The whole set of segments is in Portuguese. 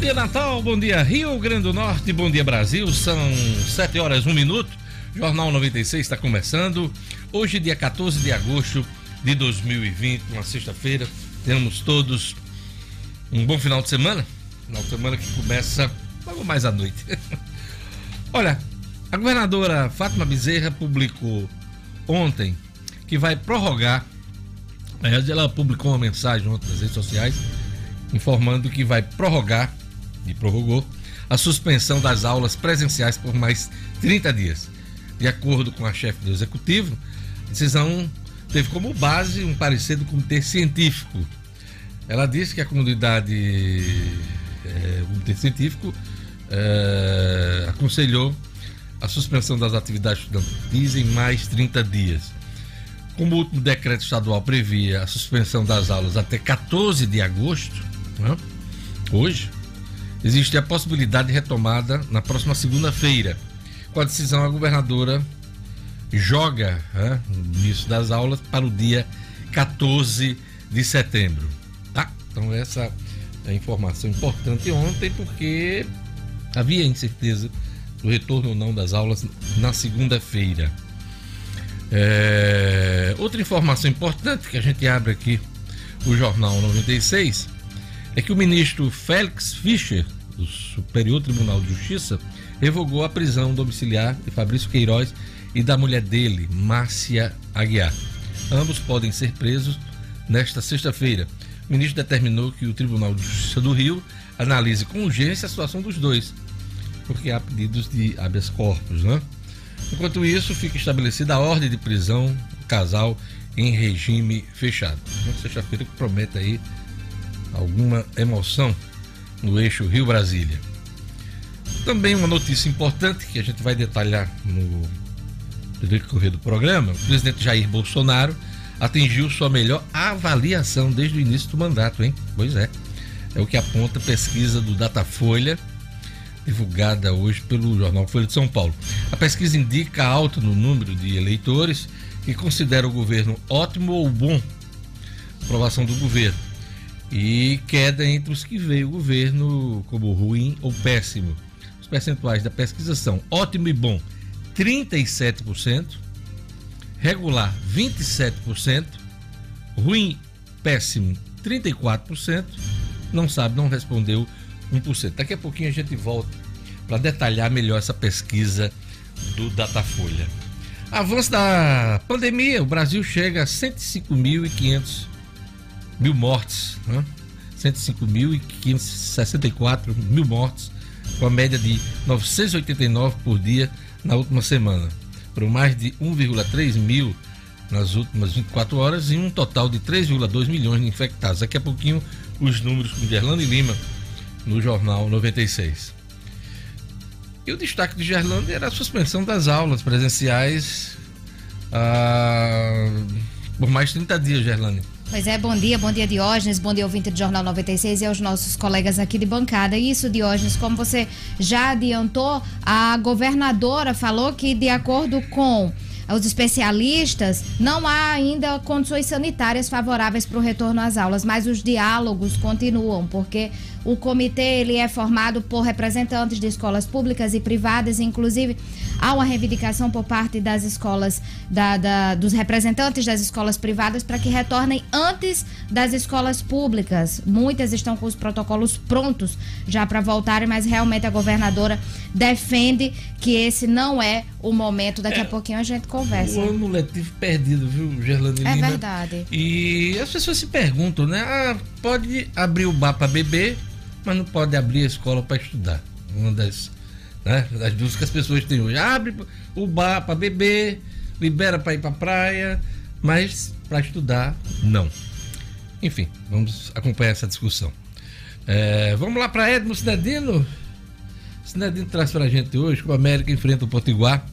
dia, Natal. Bom dia, Rio Grande do Norte. Bom dia, Brasil. São 7 horas, 1 minuto. Jornal 96 está começando. Hoje, dia 14 de agosto de 2020, uma sexta-feira. Temos todos um bom final de semana. Final de semana que começa logo mais à noite. Olha, a governadora Fátima Bezerra publicou ontem que vai prorrogar. Ela publicou uma mensagem ontem nas redes sociais informando que vai prorrogar, e prorrogou, a suspensão das aulas presenciais por mais 30 dias. De acordo com a chefe do executivo, a decisão teve como base um parecer do comitê científico. Ela disse que a comunidade, é, o comitê científico, é, aconselhou a suspensão das atividades estudantis em mais 30 dias. Como o último decreto estadual previa a suspensão das aulas até 14 de agosto, né? hoje, existe a possibilidade de retomada na próxima segunda-feira. Com a decisão, a governadora joga né, o início das aulas para o dia 14 de setembro. Tá? Então, essa é a informação importante ontem, porque havia incerteza do retorno ou não das aulas na segunda-feira. É... Outra informação importante que a gente abre aqui o Jornal 96 é que o ministro Félix Fischer, do Superior Tribunal de Justiça, revogou a prisão domiciliar de Fabrício Queiroz e da mulher dele, Márcia Aguiar. Ambos podem ser presos nesta sexta-feira. O ministro determinou que o Tribunal de Justiça do Rio analise com urgência a situação dos dois, porque há pedidos de habeas corpus, né? Enquanto isso, fica estabelecida a ordem de prisão do casal em regime fechado. Uma sexta-feira que promete aí alguma emoção no eixo Rio-Brasília. Também uma notícia importante que a gente vai detalhar no decorrer do programa: o presidente Jair Bolsonaro atingiu sua melhor avaliação desde o início do mandato, hein? Pois é. É o que aponta a pesquisa do Datafolha, divulgada hoje pelo jornal Folha de São Paulo. A pesquisa indica alta no número de eleitores que consideram o governo ótimo ou bom. Aprovação do governo e queda entre os que veem o governo como ruim ou péssimo. Os percentuais da pesquisa são ótimo e bom 37%, regular 27%, ruim, péssimo 34%, não sabe, não respondeu 1%. Daqui a pouquinho a gente volta para detalhar melhor essa pesquisa do Datafolha. Avanço da pandemia, o Brasil chega a 105.500 mil mortes, né? 105.564 mil mortes, com a média de 989 por dia na última semana, por mais de 1,3 mil nas últimas 24 horas e um total de 3,2 milhões de infectados. Daqui a pouquinho os números com Gerlando e Lima no Jornal 96. E o destaque de Gerlando era a suspensão das aulas presenciais ah, por mais 30 dias, Gerlando. Pois é, bom dia, bom dia Diógenes, bom dia ouvinte do Jornal 96 e aos nossos colegas aqui de bancada. Isso, Diógenes, como você já adiantou, a governadora falou que de acordo com os especialistas, não há ainda condições sanitárias favoráveis para o retorno às aulas, mas os diálogos continuam, porque o comitê ele é formado por representantes de escolas públicas e privadas, inclusive há uma reivindicação por parte das escolas, da, da, dos representantes das escolas privadas para que retornem antes das escolas públicas. Muitas estão com os protocolos prontos já para voltarem, mas realmente a governadora defende que esse não é o momento. Daqui é, a pouquinho a gente conversa. O ano letivo perdido, viu, Gerlane É verdade. E as pessoas se perguntam, né? Ah, pode abrir o bar para beber mas não pode abrir a escola para estudar. Uma das, né, das dúvidas que as pessoas têm hoje. Abre o bar para beber, libera para ir para praia, mas para estudar, não. Enfim, vamos acompanhar essa discussão. É, vamos lá para Edmo Cinedino. Cinedino traz para a gente hoje que o América enfrenta o Potiguar,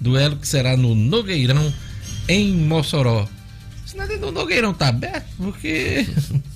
duelo que será no Nogueirão, em Mossoró. Cinedino, o Nogueirão está aberto porque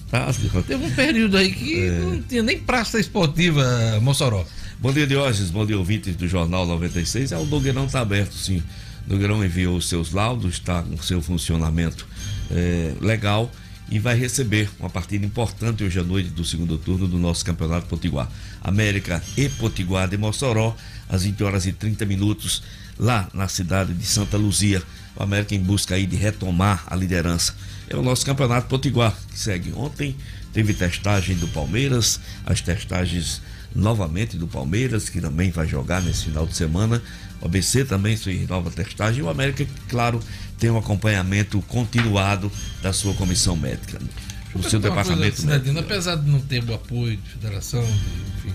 Teve um período aí que é. não tinha nem praça esportiva Mossoró. Bom dia, Diógenes. Bom dia, ouvintes do Jornal 96. É, o Nogueirão está aberto, sim. O Nogueirão enviou os seus laudos, está com seu funcionamento é, legal e vai receber uma partida importante hoje à noite do segundo turno do nosso Campeonato Potiguar. América e Potiguar de Mossoró, às 20 horas e 30 minutos, lá na cidade de Santa Luzia. O América em busca aí de retomar a liderança. É o nosso Campeonato Potiguar, que segue ontem. Teve testagem do Palmeiras, as testagens novamente do Palmeiras, que também vai jogar nesse final de semana. O ABC também fez nova testagem. E o América, claro, tem um acompanhamento continuado da sua comissão médica. O seu departamento médico. apesar de não ter o apoio de federação, de, enfim,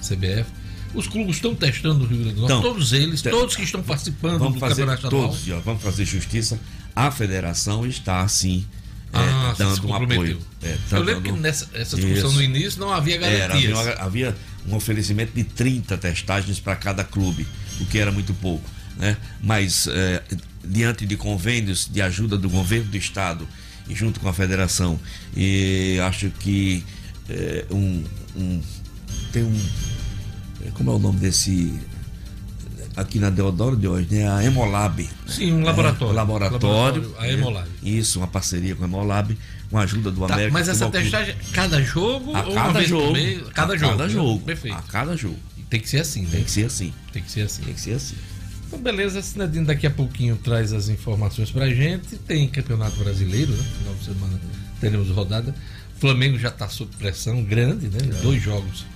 CBF, os clubes estão testando o Rio Grande do Norte, então, todos eles, todos que estão participando do fazer campeonato todos, ó, Vamos fazer justiça. A federação está assim é, ah, dando um apoio. É, tá Eu lembro dando... que nessa essa discussão Isso. no início não havia garantias. Era, havia, havia um oferecimento de 30 testagens para cada clube, o que era muito pouco. Né? Mas é, diante de convênios de ajuda do governo do estado e junto com a federação, e acho que é, um, um, tem um é, como é o nome desse aqui na Deodoro de hoje, né? A Hemolab. Sim, um laboratório. É, laboratório. laboratório a Hemolab. É, isso, uma parceria com a Hemolab, com a ajuda do tá, América. Mas essa testagem, cada jogo a cada jogo, mês, cada a jogo. Cada jogo. Perfeito. A cada jogo. Tem que ser assim, né? Tem que ser assim. Tem que ser assim. Tem que ser assim. Então, beleza, Sinadinho daqui a pouquinho traz as informações pra gente. Tem Campeonato Brasileiro, né? Final de semana teremos rodada. O Flamengo já está sob pressão grande, né? É. Dois jogos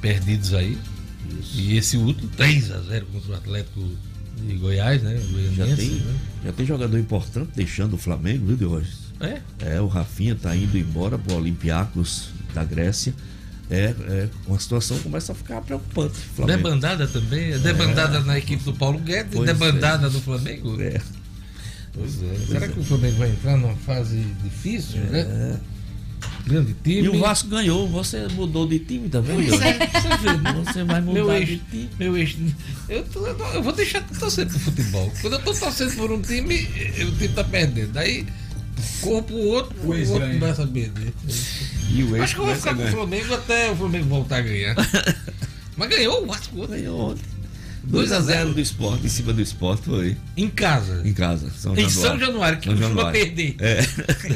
perdidos aí. Isso. E esse último, 3 a 0 contra o Atlético de Goiás, né? Já tem, né? já tem jogador importante deixando o Flamengo, viu, de hoje? É? É, o Rafinha tá indo embora pro Olympiacos da Grécia. É, é, uma situação começa a ficar preocupante. Flamengo. Debandada também, é. debandada na equipe do Paulo Guedes, pois debandada é. no Flamengo. É. Pois é. Será pois que o Flamengo vai entrar numa fase difícil, né? Grande time. E o Vasco ganhou, você mudou de time também. Pois é, você vai mudar meu ex, de time. Meu ex, eu, tô, eu vou deixar de torcer pro futebol. Quando eu tô torcendo por um time, o time tá perdendo. Aí corpo o outro, o, o outro começa a perder. E o ex Acho que eu vou ficar com o Flamengo até o Flamengo voltar a ganhar. Mas ganhou o Vasco. Ganhou ontem. 2 a 0 do esporte, em cima do esporte foi. Em casa. Em casa. São em Januário. São Januário, que São costuma Januário. perder. É.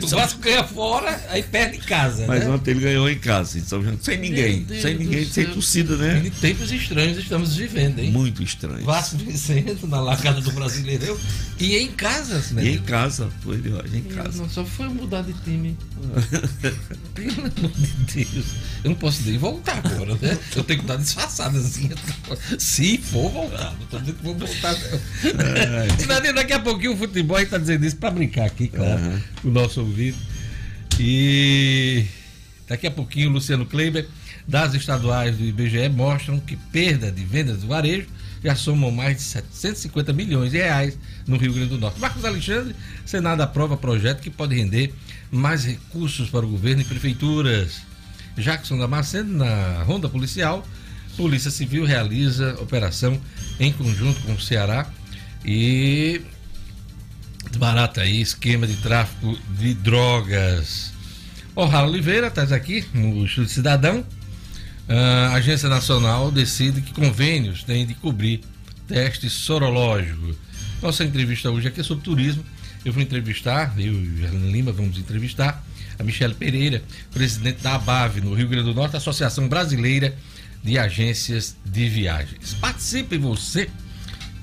O Vasco ganha fora, aí perde em casa. Mas né? ontem ele ganhou em casa, em São Januário. Sem ninguém. Sem ninguém, sem torcida, né? E tempos estranhos estamos vivendo, hein? Muito estranhos. Vasco vencendo na largada do Brasileirão. E em casa, né? E em casa, foi de hoje, em casa. Não, só foi mudar de time. Pelo amor de Deus. Eu não posso nem voltar agora, né? Eu tenho que estar disfarçado assim. Se for voltar, não tô dizendo que vou voltar, não. daqui a pouquinho o futebol está dizendo isso para brincar aqui, claro, uhum. o nosso ouvido. E daqui a pouquinho o Luciano Kleiber, das estaduais do IBGE, mostram que perda de vendas do varejo já somam mais de 750 milhões de reais no Rio Grande do Norte. Marcos Alexandre, Senado aprova projeto que pode render mais recursos para o governo e prefeituras. Jackson Damasceno, na Ronda Policial, Polícia Civil realiza operação em conjunto com o Ceará e barata aí esquema de tráfico de drogas. Ohara Oliveira, estás aqui no Estudo Cidadão. A Agência Nacional decide que convênios têm de cobrir teste sorológico. Nossa entrevista hoje aqui é sobre turismo. Eu vou entrevistar, eu e Gerlane Lima vamos entrevistar a Michelle Pereira, presidente da ABAV no Rio Grande do Norte, Associação Brasileira de Agências de Viagens. Participe você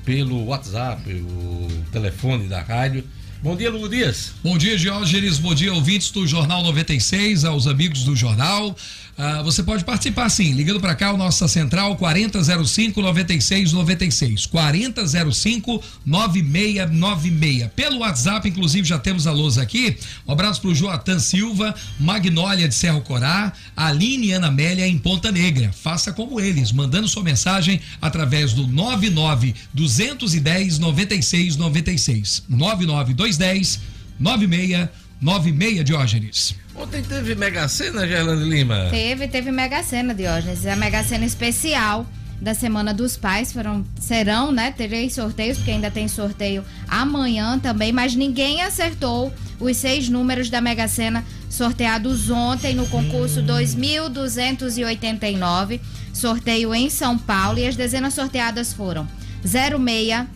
pelo WhatsApp, o telefone da rádio. Bom dia, Lugo Dias. Bom dia, Diógenes. Bom dia, ouvintes do Jornal 96, aos amigos do jornal. Ah, você pode participar sim, ligando para cá, o nossa central 4005 9696. 4005 9696. Pelo WhatsApp, inclusive, já temos a lousa aqui. Um abraço para o Joatan Silva, Magnólia de Serro Corá, Aline e Ana Amélia em Ponta Negra. Faça como eles, mandando sua mensagem através do 99 210 9696. 99 210 9696 Diógenes. Ontem teve Mega Sena, Gerlando Lima? Teve, teve Mega Sena, Diógenes. A Mega Sena especial da Semana dos Pais foram, serão, né? Três sorteios, porque ainda tem sorteio amanhã também, mas ninguém acertou os seis números da Mega Sena sorteados ontem no concurso hum. 2289, sorteio em São Paulo, e as dezenas sorteadas foram 06,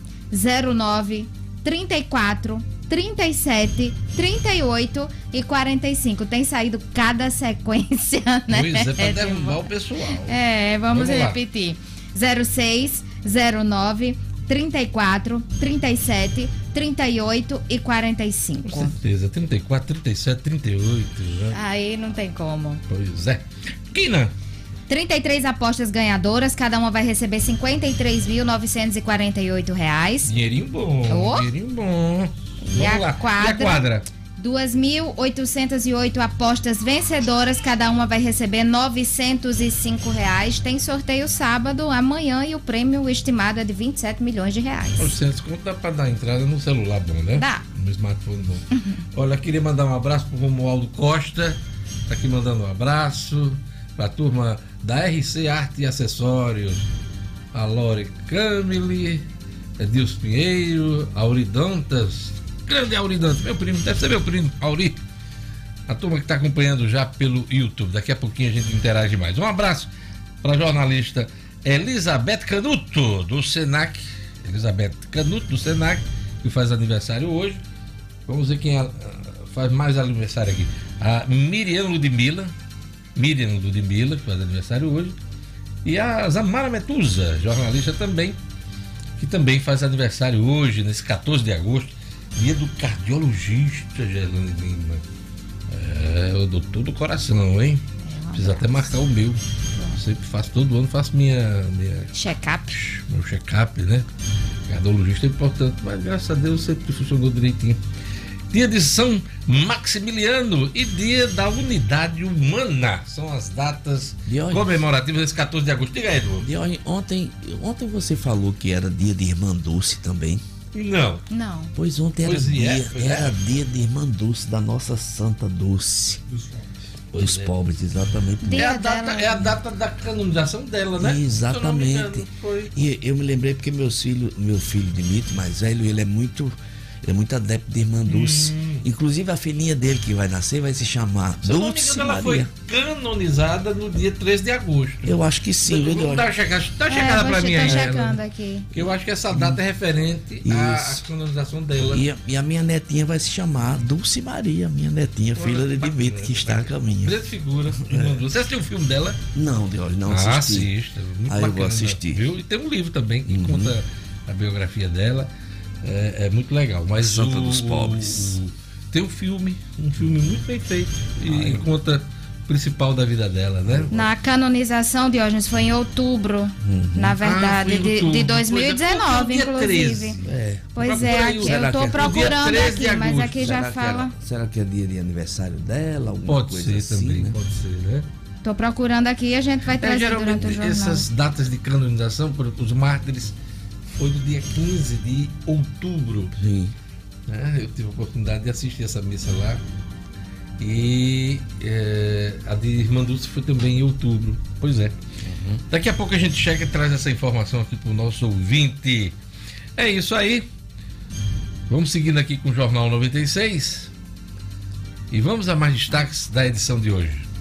09, 34, 37, 38 e 45. Tem saído cada sequência, né? Pois é, pra derrubar o pessoal. É, vamos, Vamos lá. repetir. 06, 09, 34, 37, 38 e Com 45. certeza. 34, 37, 38. Né? Aí não tem como. Pois é. Quina, 33 apostas ganhadoras, cada uma vai receber 53.948 reais. dinheirinho bom. Ô. Dinheirinho bom. E Vamos a lá. quadra? E a quadra? 2.808 apostas vencedoras, cada uma vai receber 905 reais. Tem sorteio sábado, amanhã e o prêmio estimado é de 27 milhões de reais. 900 conto dá pra dar entrada no celular bom, né? Dá. No smartphone bom. Olha, queria mandar um abraço pro Romualdo Costa, tá aqui mandando um abraço pra turma da RC Arte e Acessórios, a Lore Camille, Edilson Pinheiro, Auri Dantas, grande Auri Dantas, meu primo, deve ser meu primo, Auri. A turma que está acompanhando já pelo YouTube. Daqui a pouquinho a gente interage mais. Um abraço para a jornalista Elizabeth Canuto, do Senac. Elizabeth Canuto, do Senac, que faz aniversário hoje. Vamos ver quem ah, faz mais aniversário aqui. A Miriam Ludmilla. Miriam Ludmilla, que faz aniversário hoje. E a Zamara Metusa, jornalista também, que também faz aniversário hoje, nesse 14 de agosto, dia do cardiologista Gerlane Lima. É, o doutor do coração, hein? Precisa até marcar o meu. Sempre faço, todo ano faço minha, minha Check-up. meu check-up, né? Cardiologista é importante, mas graças a Deus sempre funcionou direitinho. Dia de São Maximiliano e dia da Unidade Humana. São as datas comemorativas desse 14 de agosto. Diga aí, Edu. Ontem, ontem você falou que era dia de Irmã Dulce também. Não. Não. Pois ontem era, Pois é, dia, é. era dia de Irmã Dulce, da nossa Santa Dulce. Dos é. pobres, exatamente. É Dia a, data, é a data da canonização dela, né? Exatamente. Foi. E eu me lembrei porque meus filhos, meu filho Dimitri, mais velho, ele é muito, ele é muito adepto de Irmã Dulce. Inclusive a filhinha dele que vai nascer vai se chamar. Se eu não me Dulce engano, ela Maria. foi canonizada no dia 13 de agosto. Eu acho que sim, dar uma checada, dá uma É, checada vou pra che- mim aí. checando Ela. aqui. Eu acho que essa data é referente à, à canonização dela. E a, e a minha netinha vai se chamar Dulce Maria, minha netinha, Olha, filha de Dimitri, que está a caminho. Grande figura. Dulce. Você assistiu o filme dela? Não, Diógenes, não ah, assisti. assista. Muito Ah, eu vou assistir. Viu? E tem um livro também que Uhum. conta a biografia dela. É, é muito legal. Mas Santa o- dos Pobres. Tem um filme, um filme muito bem feito e, Ah, eu- conta o principal da vida dela, né? Na canonização, Diógenes, foi em outubro, na verdade, Ah, foi em de, outubro. de Pois é, 2019, foi dia inclusive. 13. É. Pois é, Será eu tô que é? procurando No dia 13 de aqui, mas aqui já será, que fala. era- será que é dia de aniversário dela? Alguma Pode coisa ser assim, também, né? pode ser, né? Tô procurando aqui e a gente vai É, trazer durante o jornal. essas datas de canonização, por exemplo, os mártires, foi no dia 15 de outubro. Sim. Né? Eu tive a oportunidade de assistir essa missa lá. E é, a de Irmã Dulce foi também em outubro. Pois é. Daqui a pouco a gente chega e traz essa informação aqui para o nosso ouvinte. É isso aí. Vamos seguindo aqui com o Jornal 96. E vamos a mais destaques da edição de hoje.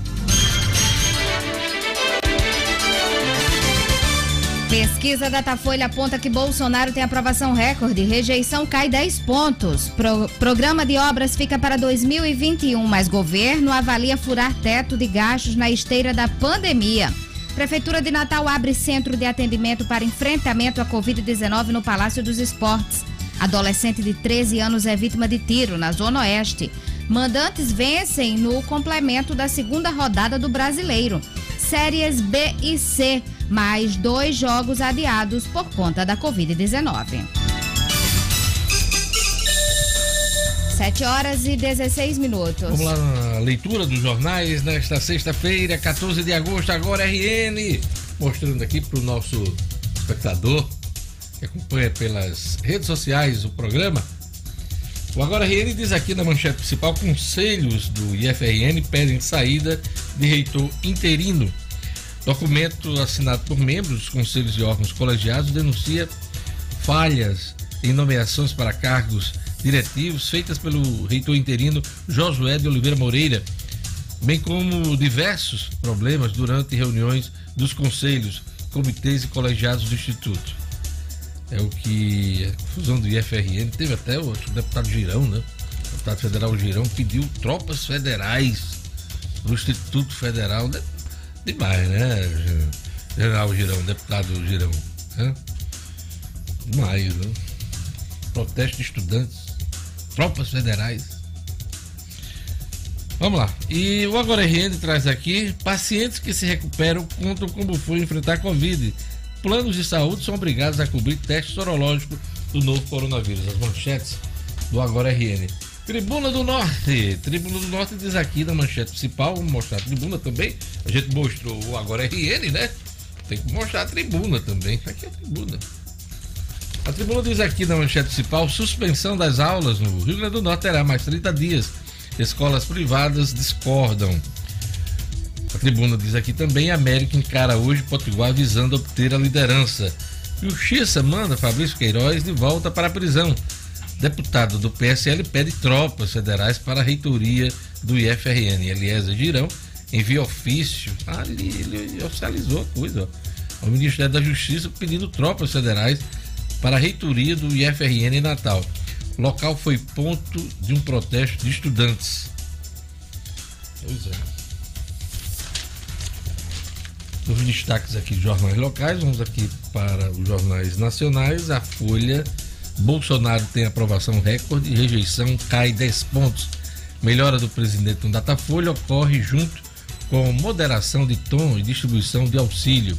Pesquisa Datafolha aponta que Bolsonaro tem aprovação recorde, rejeição cai 10 pontos. Pro- programa de obras fica para 2021, mas governo avalia furar teto de gastos na esteira da pandemia. Prefeitura de Natal abre centro de atendimento para enfrentamento à Covid-19 no Palácio dos Esportes. Adolescente de 13 anos é vítima de tiro na Zona Oeste. Mandantes vencem no complemento da segunda rodada do Brasileiro. Séries B e C, mais dois jogos adiados por conta da Covid-19. 7 horas e 16 minutos. Vamos lá na leitura dos jornais nesta sexta-feira, 14 de agosto, agora RN, mostrando aqui para o nosso espectador que acompanha pelas redes sociais o programa. O Agora RN diz aqui na manchete principal: conselhos do IFRN pedem saída de reitor interino. Documento assinado por membros dos conselhos e órgãos colegiados denuncia falhas em nomeações para cargos diretivos feitas pelo reitor interino Josué de Oliveira Moreira, bem como diversos problemas durante reuniões dos conselhos, comitês e colegiados do Instituto. É o que a confusão do IFRN. Teve até o deputado Girão, né? O deputado federal Girão pediu tropas federais no Instituto Federal. Né? Demais, né? General Girão, deputado Girão. Né? Demais, né? Protesto de estudantes, tropas federais. Vamos lá. E o Agora RN traz aqui: pacientes que se recuperam contam como foi enfrentar a Covid. Planos de saúde são obrigados a cobrir teste sorológico do novo coronavírus. As manchetes do Agora RN. Tribuna do Norte. Tribuna do Norte diz aqui na manchete principal. Vamos mostrar a tribuna também. A gente mostrou o Agora RN, né? Tem que mostrar a tribuna também. Aqui é a tribuna. A tribuna diz aqui na manchete principal: suspensão das aulas no Rio Grande do Norte terá mais 30 dias Escolas privadas discordam. A tribuna diz aqui também: América encara hoje Potiguar visando obter a liderança. Xissa manda Fabrício Queiroz de volta para a prisão. Deputado do PSL pede tropas federais para a reitoria do IFRN. Eliezer Girão envia ofício. Ah, ele, oficializou a coisa. Ó, ao Ministério da Justiça pedindo tropas federais para a reitoria do IFRN em Natal. O local foi ponto de um protesto de estudantes. Pois é. Os destaques aqui de jornais locais, vamos aqui para os jornais nacionais. A Folha, Bolsonaro tem aprovação recorde, rejeição cai 10 pontos. Melhora do presidente no Datafolha ocorre junto com moderação de tom e distribuição de auxílio.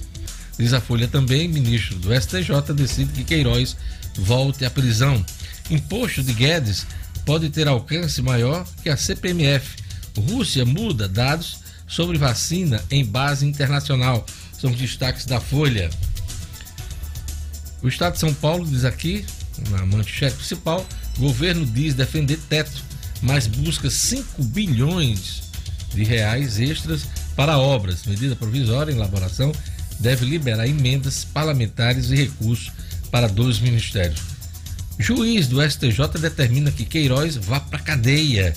Diz a Folha também, ministro do STJ decide que Queiroz volte à prisão. Imposto de Guedes pode ter alcance maior que a CPMF. Rússia muda dados sobre vacina em base internacional. São os destaques da Folha. O Estado de São Paulo diz aqui, na manchete principal, governo diz defender teto, mas busca 5 bilhões de reais extras para obras. Medida provisória em elaboração deve liberar emendas parlamentares e recursos para dois ministérios. Juiz do STJ determina que Queiroz vá para cadeia.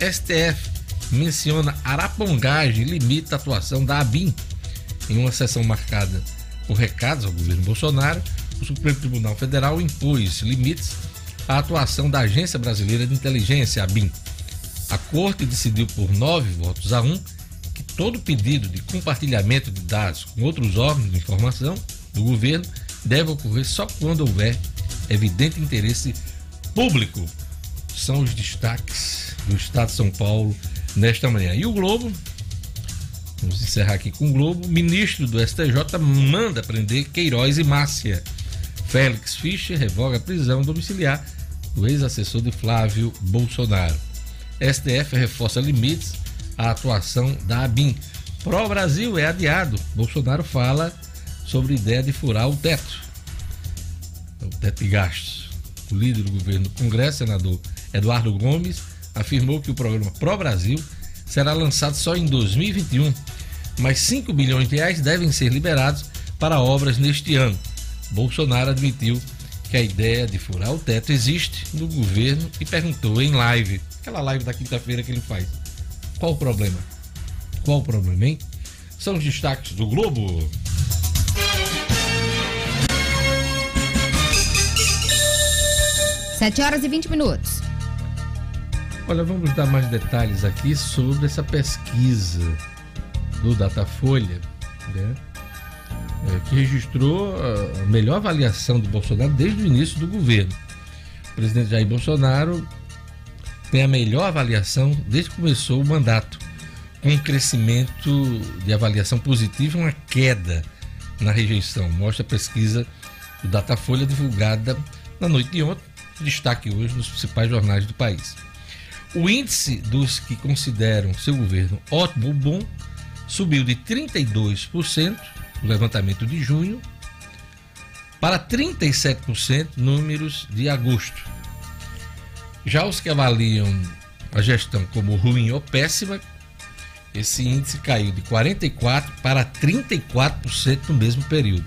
STF menciona arapongagem e limita a atuação da ABIN. Em uma sessão marcada por recados ao governo Bolsonaro, o Supremo Tribunal Federal impôs limites à atuação da Agência Brasileira de Inteligência, ABIN. A corte decidiu por nove votos a um que todo pedido de compartilhamento de dados com outros órgãos de informação do governo deve ocorrer só quando houver evidente interesse público. São os destaques do Estado de São Paulo nesta manhã. E o Globo, vamos encerrar aqui com o Globo, ministro do STJ manda prender Queiroz e Márcia. Félix Fischer revoga a prisão domiciliar do ex-assessor de Flávio Bolsonaro. STF reforça limites à atuação da ABIN. Pró-Brasil é adiado. Bolsonaro fala sobre ideia de furar o teto o teto de gastos. O líder do governo do Congresso, senador Eduardo Gomes, afirmou que o programa Pro Brasil será lançado só em 2021, mas 5 bilhões de reais devem ser liberados para obras neste ano. Bolsonaro admitiu que a ideia de furar o teto existe no governo e perguntou em live, aquela live da quinta-feira que ele faz: qual o problema? Qual o problema, hein? São os destaques do Globo. 7 horas e 20 minutos. Olha, vamos dar mais detalhes aqui sobre essa pesquisa do Datafolha, né? É, que registrou a melhor avaliação do Bolsonaro desde o início do governo. O presidente Jair Bolsonaro tem a melhor avaliação desde que começou o mandato, com um crescimento de avaliação positiva e uma queda na rejeição. Mostra a pesquisa do Datafolha divulgada na noite de ontem destaque hoje nos principais jornais do país. O índice dos que consideram seu governo ótimo ou bom subiu de 32% no levantamento de junho para 37% números de agosto. Já os que avaliam a gestão como ruim ou péssima, esse índice caiu de 44% para 34% no mesmo período.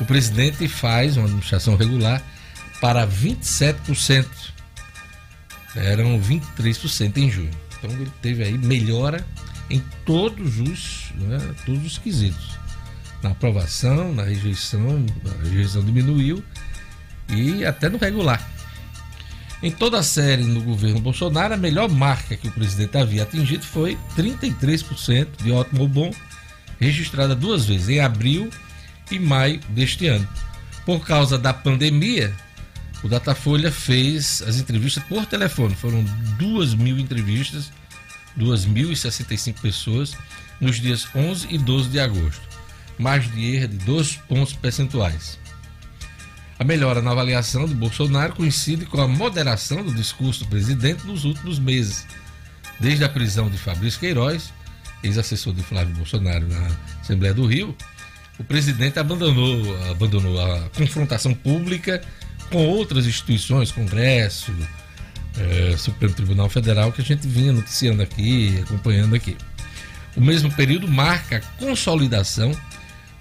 O presidente faz uma administração regular para 27%. Eram 23% em junho. Então ele teve aí melhora em todos os, né, todos os quesitos. Na aprovação, na rejeição, a rejeição diminuiu e até no regular. Em toda a série no governo Bolsonaro, a melhor marca que o presidente havia atingido foi 33% de ótimo ou bom, registrada duas vezes, em abril e maio deste ano. Por causa da pandemia, o Datafolha fez as entrevistas por telefone. Foram duas mil entrevistas, 2.065 pessoas, nos dias 11 e 12 de agosto. Margem de erro de 2 pontos percentuais. A melhora na avaliação de Bolsonaro coincide com a moderação do discurso do presidente nos últimos meses. Desde a prisão de Fabrício Queiroz, ex-assessor de Flávio Bolsonaro na Assembleia do Rio, o presidente abandonou, abandonou a confrontação pública com outras instituições, Congresso, é, Supremo Tribunal Federal, que a gente vinha noticiando aqui, acompanhando aqui. O mesmo período marca a consolidação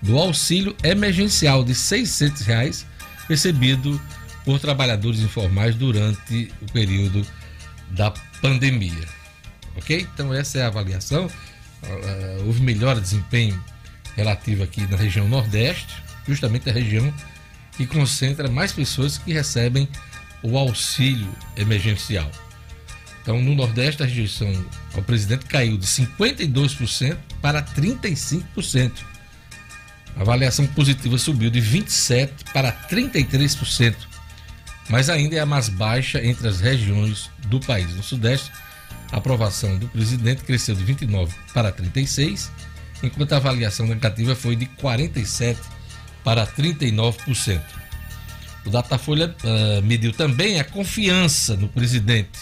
do auxílio emergencial de 600 reais recebido por trabalhadores informais durante o período da pandemia. Ok? Então, essa é a avaliação. Uh, houve melhor desempenho relativo aqui na região Nordeste, justamente a região que concentra mais pessoas que recebem o auxílio emergencial. Então, no Nordeste, a rejeição ao presidente caiu de 52% para 35%. A avaliação positiva subiu de 27% para 33%, mas ainda é a mais baixa entre as regiões do país. No Sudeste, a aprovação do presidente cresceu de 29% para 36%, enquanto a avaliação negativa foi de 47% para 39%. O Datafolha uh, mediu também a confiança no presidente.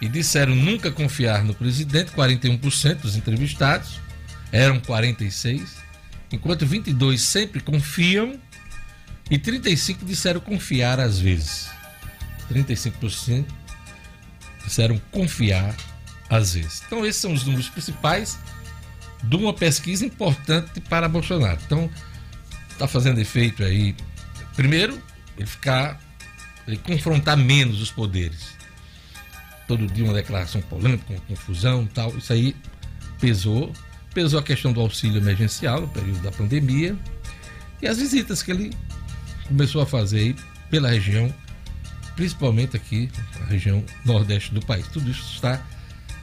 E disseram nunca confiar no presidente, 41% dos entrevistados, eram 46%, enquanto 22 sempre confiam e 35 disseram confiar às vezes. 35% disseram confiar às vezes. Então esses são os números principais de uma pesquisa importante para Bolsonaro. Então está fazendo efeito aí. Primeiro, ele ficar, ele confrontar menos os poderes. Todo dia uma declaração polêmica, uma confusão, tal. Isso aí pesou pesou a questão do auxílio emergencial no período da pandemia e as visitas que ele começou a fazer aí pela região, principalmente aqui na região nordeste do país. Tudo isso está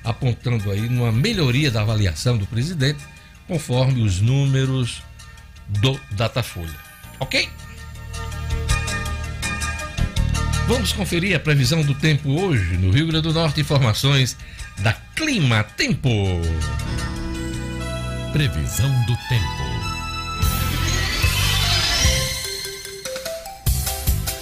apontando aí numa melhoria da avaliação do presidente, conforme os números do Datafolha. Ok? Vamos conferir a previsão do tempo hoje no Rio Grande do Norte. Informações da Clima Tempo. Previsão do tempo.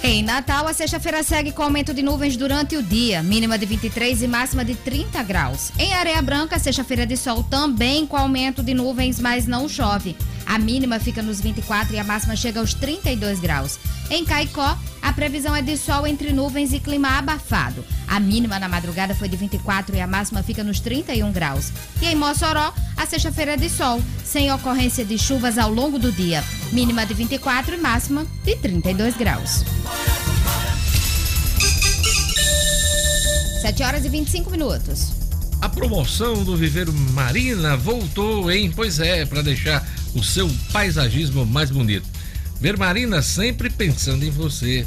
Em Natal, a sexta-feira segue com aumento de nuvens durante o dia, mínima de 23 e máxima de 30 graus. Em Areia Branca, sexta-feira de sol também com aumento de nuvens, mas não chove. A mínima fica nos 24 e a máxima chega aos 32 graus. Em Caicó, a previsão é de sol entre nuvens e clima abafado. A mínima na madrugada foi de 24 e a máxima fica nos 31 graus. E em Mossoró, a sexta-feira é de sol, sem ocorrência de chuvas ao longo do dia. Mínima de 24 e máxima de 32 graus. 7 horas e 25 minutos. A promoção do Viveiro Marina voltou, hein? Pois é, para deixar o seu paisagismo mais bonito. Vermarina sempre pensando em você.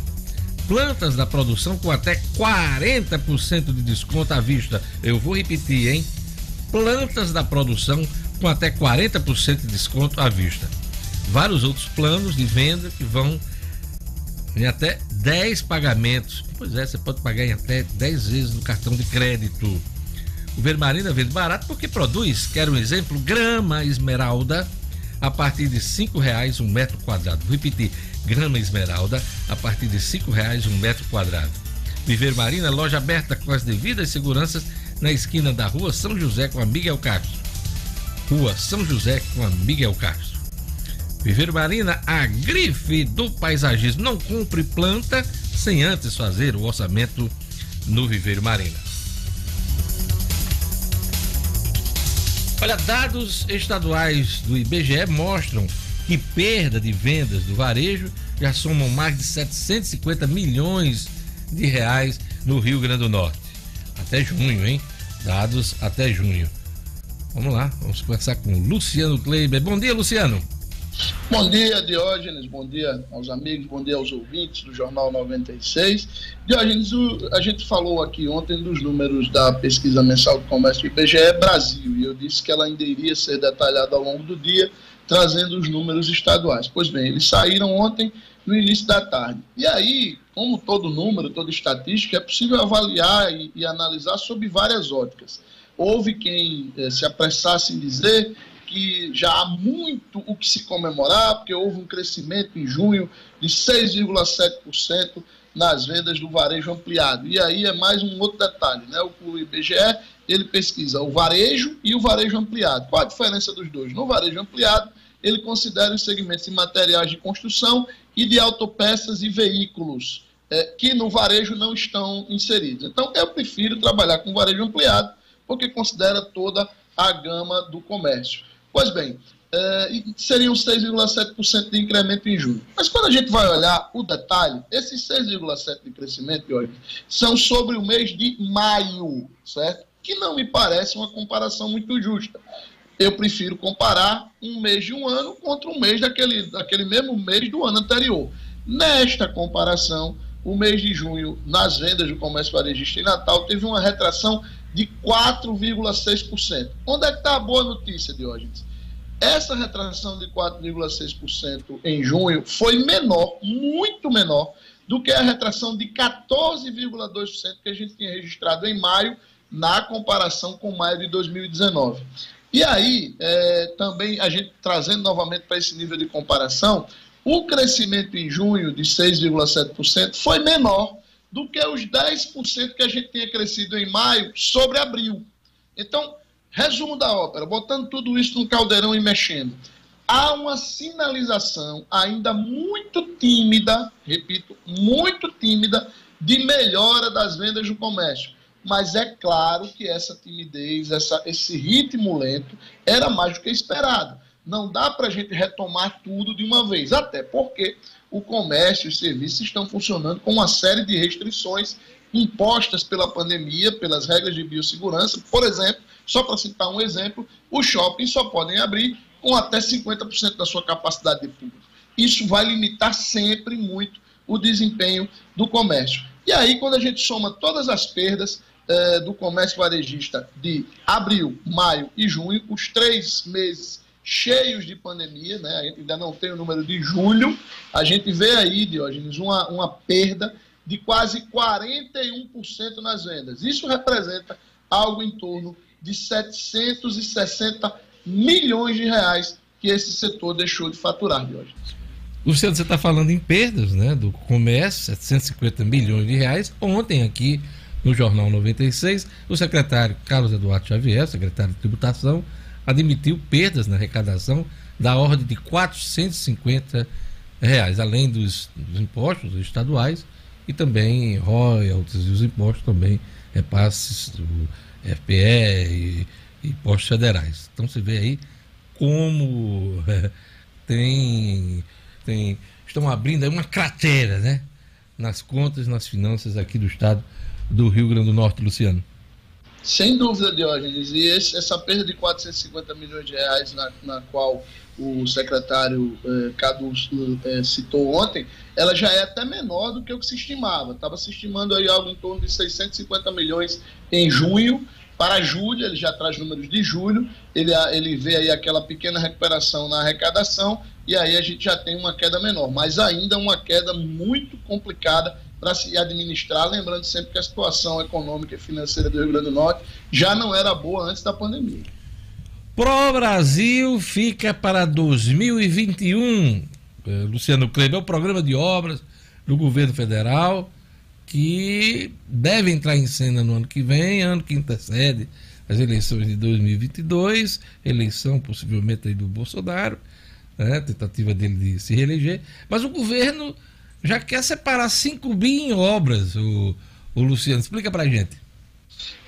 Plantas da produção com até 40% de desconto à vista. Eu vou repetir, hein? Plantas da produção com até 40% de desconto à vista. Vários outros planos de venda que vão em até 10 pagamentos. Pois é, você pode pagar em até 10 vezes no cartão de crédito. O Vermarina vende barato porque produz, quero um exemplo, grama esmeralda a partir de cinco reais um metro quadrado. Vou repetir, grama esmeralda a partir de cinco reais um metro quadrado. Viver Marina, loja aberta com as devidas seguranças na esquina da rua São José com a Miguel Castro. Rua São José com a Miguel Castro. Viver Marina, a grife do paisagismo. Não compre planta sem antes fazer o orçamento no Viveiro Marina. Olha, dados estaduais do IBGE mostram que perda de vendas do varejo já somam mais de 750 milhões de reais no Rio Grande do Norte. Até junho, hein? Dados até junho. Vamos lá, vamos conversar com Luciano Kleiber. Bom dia, Luciano. Bom dia, Diógenes, bom dia aos amigos, bom dia aos ouvintes do Jornal 96. Diógenes, a gente falou aqui ontem dos números da pesquisa mensal do comércio do IBGE Brasil, e eu disse que ela ainda iria ser detalhada ao longo do dia, trazendo os números estaduais. Pois bem, eles saíram ontem no início da tarde. E aí, como todo número, toda estatística, é possível avaliar e, e analisar sob várias óticas. Houve quem eh, se apressasse em dizer que já há muito o que se comemorar, porque houve um crescimento em junho de 6,7% nas vendas do varejo ampliado. E aí é mais um outro detalhe, né? O IBGE, ele pesquisa o varejo e o varejo ampliado. Qual a diferença dos dois? No varejo ampliado, ele considera os segmentos de materiais de construção e de autopeças e veículos, é, que no varejo não estão inseridos. Então, eu prefiro trabalhar com varejo ampliado, porque considera toda a gama do comércio. Pois bem, é, seriam 6,7% de incremento em junho. Mas quando a gente vai olhar o detalhe, esses 6,7% de crescimento, Jorge, são sobre o mês de maio, certo? Que não me parece uma comparação muito justa. Eu prefiro comparar um mês de um ano contra um mês daquele, daquele mesmo mês do ano anterior. Nesta comparação, o mês de junho, nas vendas do comércio varejista em Natal, teve uma retração de 4,6%. Onde é que está a boa notícia, Diógenes? Essa retração de 4,6% em junho foi menor, muito menor, do que a retração de 14,2% que a gente tinha registrado em maio, na comparação com maio de 2019. E aí, é, também a gente trazendo novamente para esse nível de comparação, o crescimento em junho de 6,7% foi menor do que os 10% que a gente tinha crescido em maio sobre abril. Então, Resumo da ópera, botando tudo isso no caldeirão e mexendo. Há uma sinalização ainda muito tímida, repito, muito tímida, de melhora das vendas do comércio. Mas é claro que essa timidez, essa, esse ritmo lento, era mais do que esperado. Não dá para a gente retomar tudo de uma vez, até porque o comércio e os serviços estão funcionando com uma série de restrições impostas pela pandemia, pelas regras de biossegurança. Por exemplo, só para citar um exemplo, os shoppings só podem abrir com até 50% da sua capacidade de público. Isso vai limitar sempre muito o desempenho do comércio. E aí, quando a gente soma todas as perdas eh, do comércio varejista de abril, maio e junho, os três meses cheios de pandemia, né? ainda não tem o número de julho, a gente vê aí, Diógenes, uma, uma perda de quase 41% nas vendas. Isso representa algo em torno de 760 milhões de reais que esse setor deixou de faturar hoje. Luciano, você está falando em perdas né, do comércio, 750 milhões de reais. Ontem, aqui no Jornal 96, o secretário Carlos Eduardo Xavier, secretário de Tributação, admitiu perdas na arrecadação da ordem de 450 reais, além dos, dos impostos estaduais e também royalties e os impostos também, repasses do FPE e, e postos federais. Então você vê aí como é, tem, tem estão abrindo aí uma cratera, né? Nas contas, nas finanças aqui do estado do Rio Grande do Norte, Luciano. Sem dúvida, Diógenes. E esse, essa perda de 450 milhões de reais, na, na qual o secretário eh, Cadu eh, citou ontem, ela já é até menor do que o que se estimava. Estava se estimando aí algo em torno de 650 milhões em junho. Para julho, ele já traz números de julho, ele, ele vê aí aquela pequena recuperação na arrecadação, e aí a gente já tem uma queda menor, mas ainda uma queda muito complicada para se administrar, lembrando sempre que a situação econômica e financeira do Rio Grande do Norte já não era boa antes da pandemia. Pro Brasil fica para 2021. Eh, Luciano Kleber, é o programa de obras do governo federal que deve entrar em cena no ano que vem, ano que antecede as eleições de 2022, eleição possivelmente aí do Bolsonaro, né, tentativa dele de se reeleger, mas o governo já quer separar 5 bi em obras, o, o Luciano. Explica pra gente.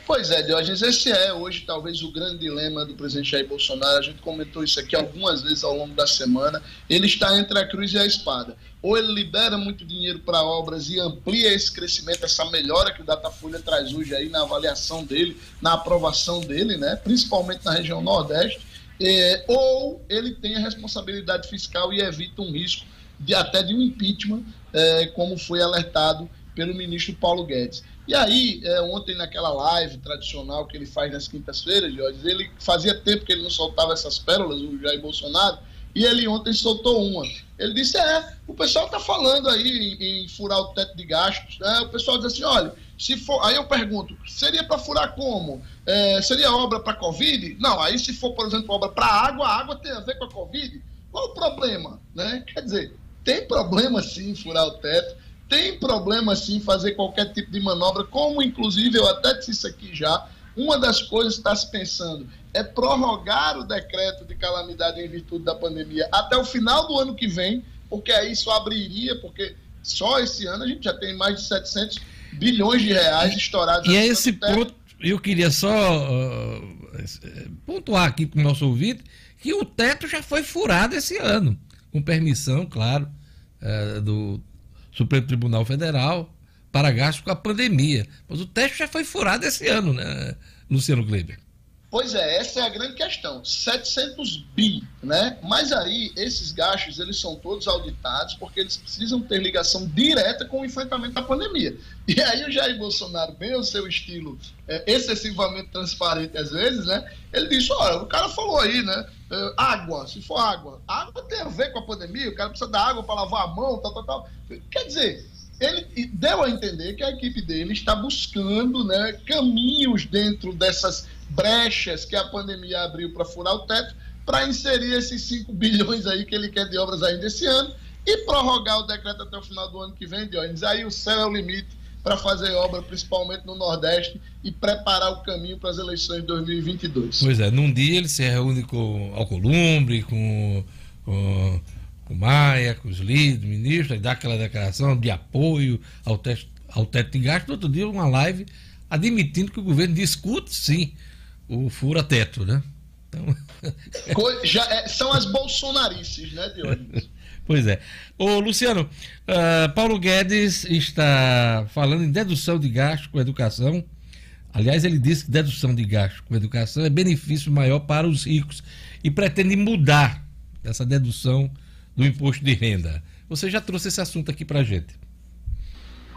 Pois é, Diógenes, esse é hoje talvez o grande dilema do presidente Jair Bolsonaro. A gente comentou isso aqui algumas vezes ao longo da semana. Ele está entre a cruz e a espada. Ou ele libera muito dinheiro para obras e amplia esse crescimento, essa melhora que o Datafolha traz hoje aí na avaliação dele, na aprovação dele, né? principalmente na região Nordeste, é, ou ele tem a responsabilidade fiscal e evita um risco de até de um impeachment, é, como foi alertado pelo ministro Paulo Guedes. E aí, é, ontem naquela live tradicional que ele faz nas quintas-feiras, Jorge, ele fazia tempo que ele não soltava essas pérolas, o Jair Bolsonaro, e ele ontem soltou uma. Ele disse: é, o pessoal está falando aí em, em, furar o teto de gastos. Né? O pessoal diz assim: olha, se for. Aí eu pergunto: seria para furar como? É, seria obra para Covid? Não, aí se for, por exemplo, obra para água, a água tem a ver com a Covid. Qual o problema? Né? Quer dizer, tem problema sim furar o teto, tem problema sim fazer qualquer tipo de manobra, como inclusive eu até disse isso aqui já. Uma das coisas que está se pensando é prorrogar o decreto de calamidade em virtude da pandemia até o final do ano que vem, porque aí isso abriria, porque só esse ano a gente já tem mais de 700 bilhões de reais estourados. E é esse ponto, eu queria só uh, pontuar aqui para o nosso ouvinte que o teto já foi furado esse ano, com permissão, claro, uh, do Supremo Tribunal Federal para gasto com a pandemia. Mas o teto já foi furado esse ano, né, Luciano Kleber? Pois é, essa é a grande questão. 700 bi, né? Mas aí, esses gastos, eles são todos auditados porque eles precisam ter ligação direta com o enfrentamento da pandemia. E aí o Jair Bolsonaro, bem o seu estilo é, excessivamente transparente às vezes, né? Ele disse, olha, o cara falou aí, né? É, água, se for água. Água tem a ver com a pandemia, o cara precisa da água para lavar a mão, tal, tal, tal. Quer dizer, ele deu a entender que a equipe dele está buscando né, caminhos dentro dessas brechas que a pandemia abriu para furar o teto, para inserir esses 5 bilhões aí que ele quer de obras ainda esse ano e prorrogar o decreto até o final do ano que vem, Dionis. Aí o céu é o limite para fazer obra, principalmente no Nordeste, e preparar o caminho para as eleições de 2022. Pois é, num dia ele se reúne com Alcolumbre, com, com, com Maia, com os líderes, ministros, dá aquela declaração de apoio ao, teto, ao teto de gasto. No outro dia, uma live admitindo que o governo discute, sim, o fura-teto, né? Então... Já é, são as bolsonarices, né, Dionísio? Pois é. Ô, Luciano, uh, Paulo Guedes está falando em dedução de gasto com educação. Aliás, ele disse que dedução de gasto com educação é benefício maior para os ricos e pretende mudar essa dedução do imposto de renda. Você já trouxe esse assunto aqui para a gente.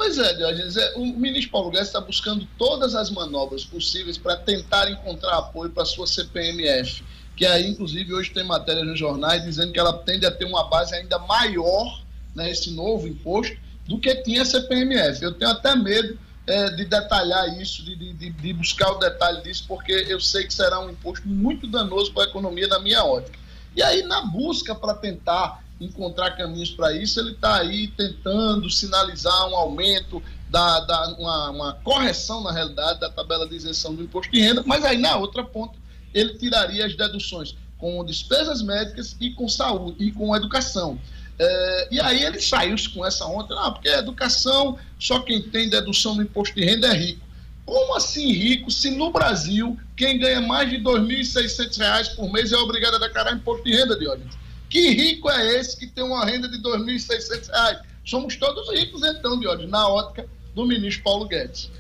Pois é, Diogenes, é, o ministro Paulo Guedes está buscando todas as manobras possíveis para tentar encontrar apoio para a sua CPMF, que aí, inclusive, hoje tem matéria nos jornais dizendo que ela tende a ter uma base ainda maior, né, esse novo imposto, do que tinha a CPMF. Eu tenho até medo é, de detalhar isso, de, de, de, buscar o detalhe disso, porque eu sei que será um imposto muito danoso para a economia na minha ótica. E aí, na busca para tentar encontrar caminhos para isso, ele está aí tentando sinalizar um aumento, da, da uma, uma, correção, na realidade, da tabela de isenção do imposto de renda, mas aí na outra ponta ele tiraria as deduções com despesas médicas e com saúde e com educação. É, e aí ele saiu com essa onda, ah, porque a educação, só quem tem dedução do imposto de renda é rico. Como assim rico, se no Brasil quem ganha mais de R$ 2.600 por mês é obrigado a declarar imposto de renda, Diógenes? Que rico é esse que tem uma renda de R$ 2.600? Somos todos ricos, então, Diógenes, na ótica do ministro Paulo Guedes.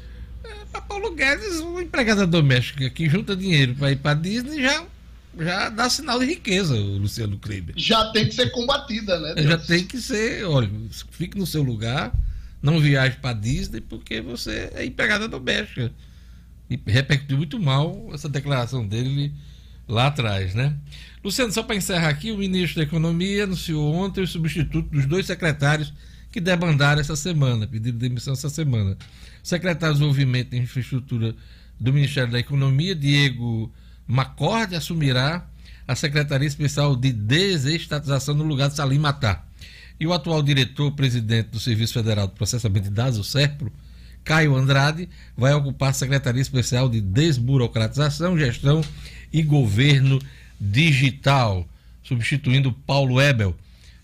É, Paulo Guedes, uma empregada doméstica que junta dinheiro para ir para Disney já, já dá sinal de riqueza, o Luciano Kleber. Já tem que ser combatida, né? Deus? Já tem que ser, olha, fique no seu lugar, não viaje para Disney porque você é empregada doméstica. E repercutiu muito mal essa declaração dele lá atrás, né? Luciano, só para encerrar aqui, o ministro da Economia anunciou ontem o substituto dos dois secretários que debandaram essa semana, pediram demissão essa semana. O secretário de Desenvolvimento e Infraestrutura do Ministério da Economia, Diego Macorde, assumirá a Secretaria Especial de Desestatização no lugar de Salim Matar. E o atual diretor-presidente do Serviço Federal de Processamento de Dados, o SERPRO, Caio Andrade, vai ocupar a Secretaria Especial de Desburocratização, Gestão e Governo Digital, substituindo Paulo Ebel.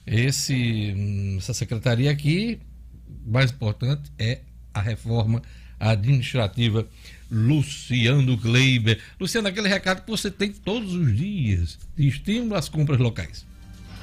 Esse, hum, essa secretaria aqui, mais importante, é a reforma administrativa Luciano Kleiber. Luciano, aquele recado que você tem todos os dias estímulo às compras locais.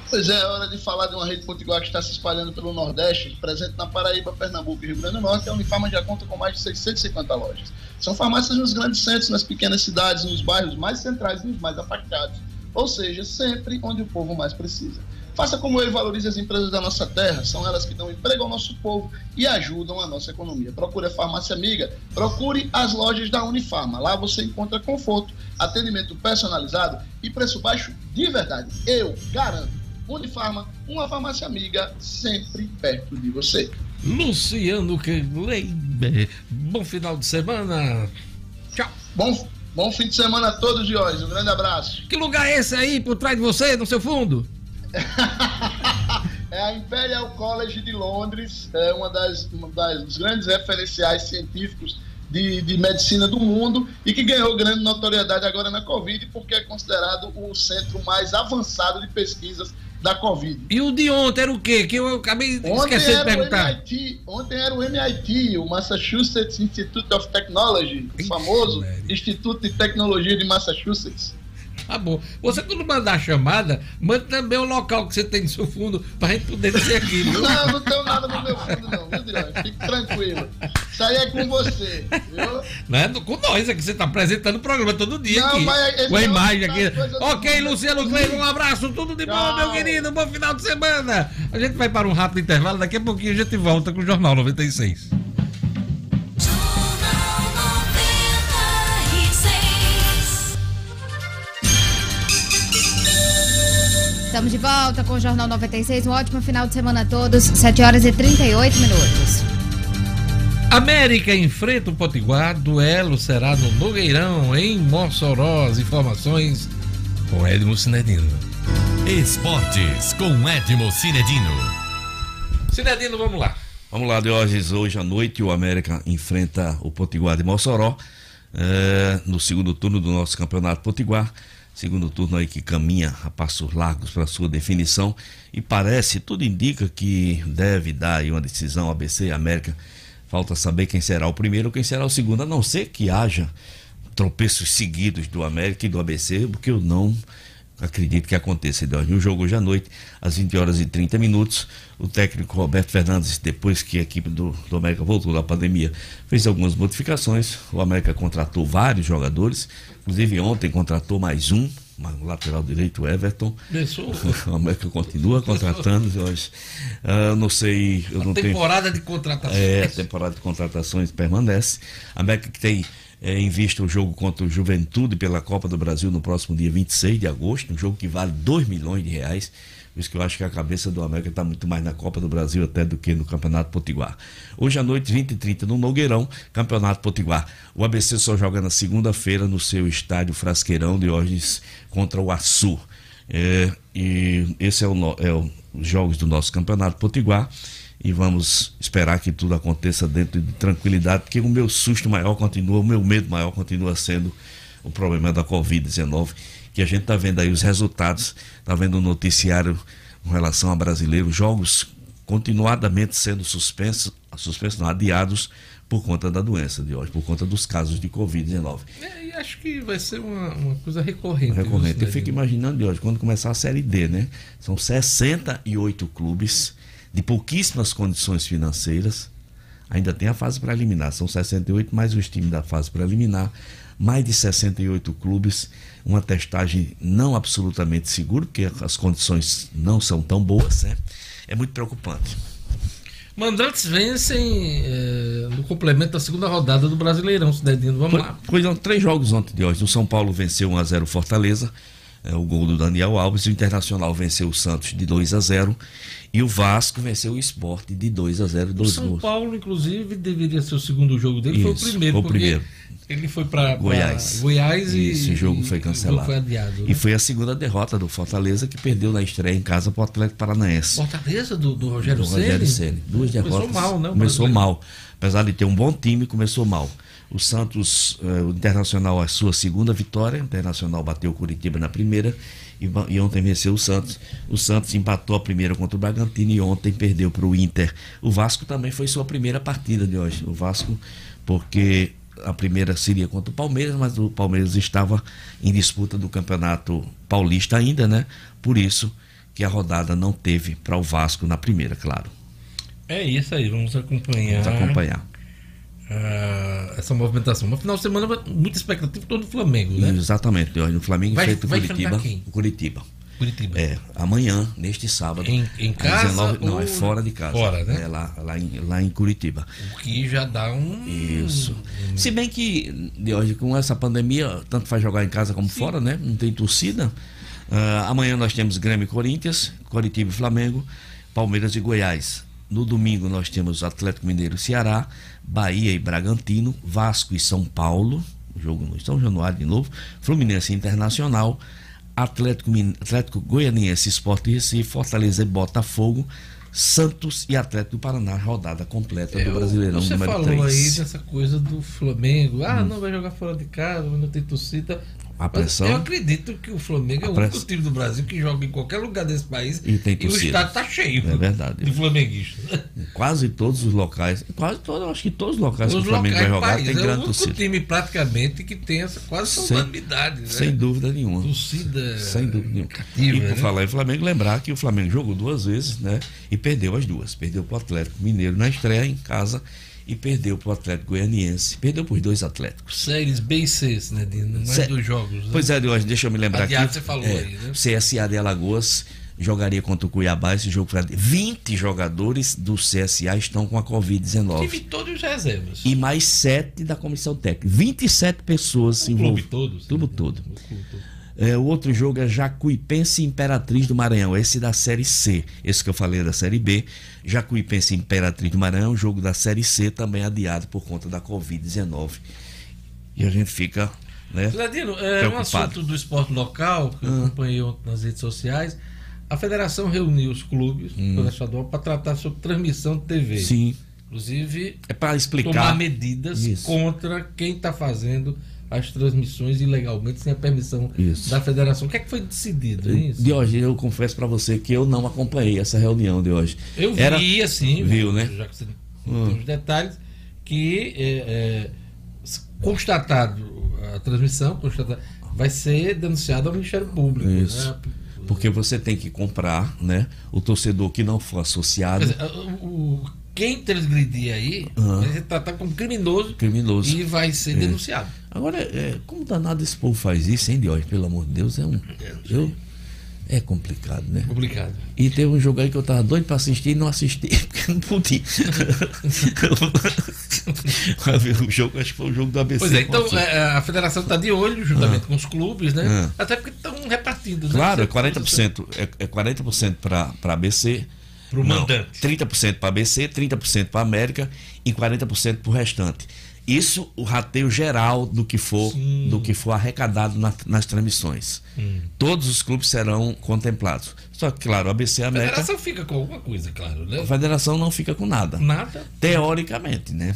Pois é, é hora de falar de uma rede potiguar que está se espalhando pelo Nordeste, presente na Paraíba, Pernambuco e Rio Grande do Norte. A Unifarma já conta com mais de 650 lojas. São farmácias nos grandes centros, nas pequenas cidades, nos bairros mais centrais e nos mais afastados ou seja, sempre onde o povo mais precisa. Faça como ele valorize as empresas da nossa terra, são elas que dão emprego ao nosso povo e ajudam a nossa economia. Procure a farmácia amiga, procure as lojas da Unifarma. Lá você encontra conforto, atendimento personalizado e preço baixo de verdade. Eu garanto. Unifarma, uma farmácia amiga sempre perto de você. Luciano Kleiber, bom final de semana. Tchau. Bom, bom fim de semana a todos, Diógenes. Um grande abraço. Que lugar é esse aí por trás de você, no seu fundo? é a Imperial College de Londres, é uma das, uma das grandes referenciais científicos de, de, medicina do mundo e que ganhou grande notoriedade agora na Covid, porque é considerado o centro mais avançado de pesquisas da Covid. E o de ontem era o quê? Que eu acabei esquecendo de perguntar. MIT, ontem era o MIT, o Massachusetts Institute of Technology, o famoso Instituto de Tecnologia de Massachusetts. Tá bom. Você, quando mandar a chamada, manda também o local que você tem no seu fundo pra gente poder dizer aqui, viu? Não, não tenho nada no meu fundo, não, viu, Dirão? Fique tranquilo. Isso aí é com você, viu? Não é com nós, é que você tá apresentando o programa todo dia não, aqui. Mas com a imagem aqui. Ok, Luciano Cleiton, um abraço, tudo de bom, meu querido, bom final de semana. A gente vai para um rápido intervalo, daqui a pouquinho a gente volta com o Jornal 96. Estamos de volta com o Jornal 96. Um ótimo final de semana a todos. 7 horas e 38 minutos. América enfrenta o Potiguar. Duelo será no Nogueirão, em Mossoró. As informações com Edmo Cinedino. Esportes com Edmo Cinedino. Cinedino, vamos lá. Vamos lá, Diógenes. Hoje à noite o América enfrenta o Potiguar de Mossoró. É, no segundo turno do nosso campeonato Potiguar. Segundo turno aí que caminha a passos largos para sua definição e parece, tudo indica que deve dar aí uma decisão ABC América. Falta saber quem será o primeiro ou quem será o segundo, a não ser que haja tropeços seguidos do América e do ABC, porque eu não acredito que aconteça. No jogo hoje à noite, às 20 horas e 30 minutos, o técnico Roberto Fernandes, depois que a equipe do, do América voltou da pandemia, fez algumas modificações. O América contratou vários jogadores, Inclusive ontem contratou mais um, um lateral direito, o Everton. Pensou? O América continua contratando, Jorge. Uh, não sei. Eu a não temporada tenho... de contratações. É, a temporada de contratações permanece. A América que tem é, em vista o jogo contra o Juventude pela Copa do Brasil no próximo dia 26 de agosto, um jogo que vale 2 milhões de reais. Por isso que eu acho que a cabeça do América está muito mais na Copa do Brasil até do que no Campeonato Potiguar. Hoje à noite, 20 e 30 no Nogueirão, Campeonato Potiguar. O ABC só joga na segunda-feira no seu estádio Frasqueirão de hoje contra o Açu. É, e esse é o, é o jogos do nosso Campeonato Potiguar e vamos esperar que tudo aconteça dentro de tranquilidade, porque o meu susto maior continua, o meu medo maior continua sendo o problema da Covid-19 que a gente está vendo aí os resultados, está vendo o noticiário com relação a brasileiros, jogos continuadamente sendo suspensos, suspensos não, adiados por conta da doença de hoje, por conta dos casos de Covid-19. É, e acho que vai ser uma, uma coisa recorrente. Recorrente. Eu fico imaginando de hoje, quando começar a Série D, né? São 68 clubes de pouquíssimas condições financeiras. Ainda tem a fase preliminar, são 68 mais os times da fase preliminar, mais de 68 clubes uma testagem não absolutamente segura, porque as condições não são tão boas, né? É muito preocupante. Mandantes vencem é, no complemento da segunda rodada do Brasileirão, Cidadino. Vamos Foi, lá. Foram três jogos ontem de hoje. O São Paulo venceu 1x0 Fortaleza, é, o gol do Daniel Alves. O Internacional venceu o Santos de 2 a 0 e o Vasco venceu o Esporte de 2 a 0 O São gols. Paulo, inclusive, deveria ser o segundo jogo dele. Isso, foi o primeiro. Foi o primeiro ele foi para Goiás. Goiás e esse jogo foi cancelado. Jogo foi adiado, né? E foi a segunda derrota do Fortaleza que perdeu na estreia em casa para o Atlético Paranaense. Fortaleza do, do Rogério do Rogério Ceni. Duas começou derrotas. Começou mal, né? Começou mal. Apesar de ter um bom time, começou mal. O Santos, eh, o Internacional, a sua segunda vitória. O Internacional bateu o Curitiba na primeira e, e, ontem venceu o Santos. O Santos empatou a primeira contra o Bragantino e ontem perdeu para o Inter. O Vasco também foi sua primeira partida de hoje. O Vasco, porque a primeira seria contra o Palmeiras, mas o Palmeiras estava em disputa do Campeonato Paulista ainda, né? Por isso que a rodada não teve para o Vasco na primeira, claro. É isso aí, vamos acompanhar. Vamos acompanhar. Ah, essa movimentação. No final de semana, muita expectativa todo do Flamengo, né? Exatamente. No Flamengo Vai- enfrenta o vai Curitiba. quem? O Curitiba. Curitiba. É, amanhã, neste sábado. Em- em casa 19 não, é fora de casa. Fora, né? É lá, lá, em, lá em Curitiba. O que já dá um. Isso. Se bem que, de hoje, com essa pandemia, tanto faz jogar em casa como fora, né? Não tem torcida. Ah, amanhã nós temos Grêmio e Corinthians, Coritiba e Flamengo, Palmeiras e Goiás. No domingo nós temos Atlético Mineiro Ceará, Bahia e Bragantino, Vasco e São Paulo, jogo no São Januário de novo, Fluminense Internacional, Atlético, Atlético Goianiense, Esporte Recife, Fortaleza e Botafogo, Santos e Atlético do Paraná, rodada completa do Brasileirão Você número falou 3. aí dessa coisa do Flamengo. Ah, não vai jogar fora de casa, não tem torcida. A pressão. Eu acredito que o Flamengo é o press- único time do Brasil que joga em qualquer lugar desse país E tem o torcida. estádio tá cheio. É verdade. De flamenguistas. Quase todos os locais, quase todos, acho que todos os locais que Os o Flamengo vai jogar país. tem é o grande único torcida. time praticamente que tem essa quase Sem- unanimidade, né? Sem dúvida nenhuma. Torcida. Sem dúvida nenhuma. cativa, e por né? falar em Flamengo, lembrar que o Flamengo jogou duas vezes, né? E perdeu as duas. Perdeu para o Atlético Mineiro na estreia em casa e perdeu para o Atlético Goianiense. Perdeu para os dois Atléticos. Séries B e C, né, Dino? Mais Sé- dos jogos. Né? Pois é, de hoje, deixa eu me lembrar Adiado aqui. você falou é, aí, né? CSA de Alagoas jogaria contra o Cuiabá. Esse jogo foi 20 jogadores do CSA estão com a Covid-19. Tive todos os reservas. E mais sete da comissão técnica. 27 pessoas se o clube envolvidas. todo. Tudo né? todo. O clube todo. É, o outro jogo é Jacuipense Imperatriz do Maranhão, esse da Série C. Esse que eu falei é da Série B. Jacuipense Imperatriz do Maranhão, jogo da Série C, também adiado por conta da Covid-19. E a gente fica, né? Ladino, é um Preocupado. assunto do esporte local, que eu acompanhei ontem nas redes sociais. A federação reuniu os clubes do estadual para tratar sobre transmissão de TV. Sim. Inclusive, É para tomar explicar. medidas Isso. contra quem está fazendo as transmissões ilegalmente sem a permissão Isso. da federação. O que é que foi decidido? hein? De hoje, eu confesso para você que eu não acompanhei essa reunião de hoje. Eu Era- vi assim, Viu, né? já que você tem os detalhes, que é, é, constatado a transmissão, constatado, vai ser denunciado ao Ministério Público. Isso. Né? Porque você tem que comprar, né? O torcedor que não for associado, dizer, o- quem transgredir aí Aham. vai ser tratado como criminoso, criminoso. e vai ser denunciado. Agora, é, como danado esse povo faz isso, hein, Diógenes? Pelo amor de Deus, é um. Eu, é complicado, né? Complicado. E teve um jogo aí que eu tava doido pra assistir e não assisti, porque não podia. Pra ver o jogo, acho que foi o jogo do ABC. Pois é, então é, a federação está de olho, juntamente com os clubes, né? Ah. Até porque estão repartindo. Né? Claro, é Você- 40%, é, é 40% para ABC. Pro não, mandante. 30% para ABC, 30% para América e 40% para o restante. Isso o rateio geral do que for, Sim. do que for arrecadado na- nas transmissões. Hum. Todos os clubes serão contemplados. Só que, claro, ABC e A América, federação fica com alguma coisa, claro, né? a federação não fica com nada. Nada. Teoricamente, né?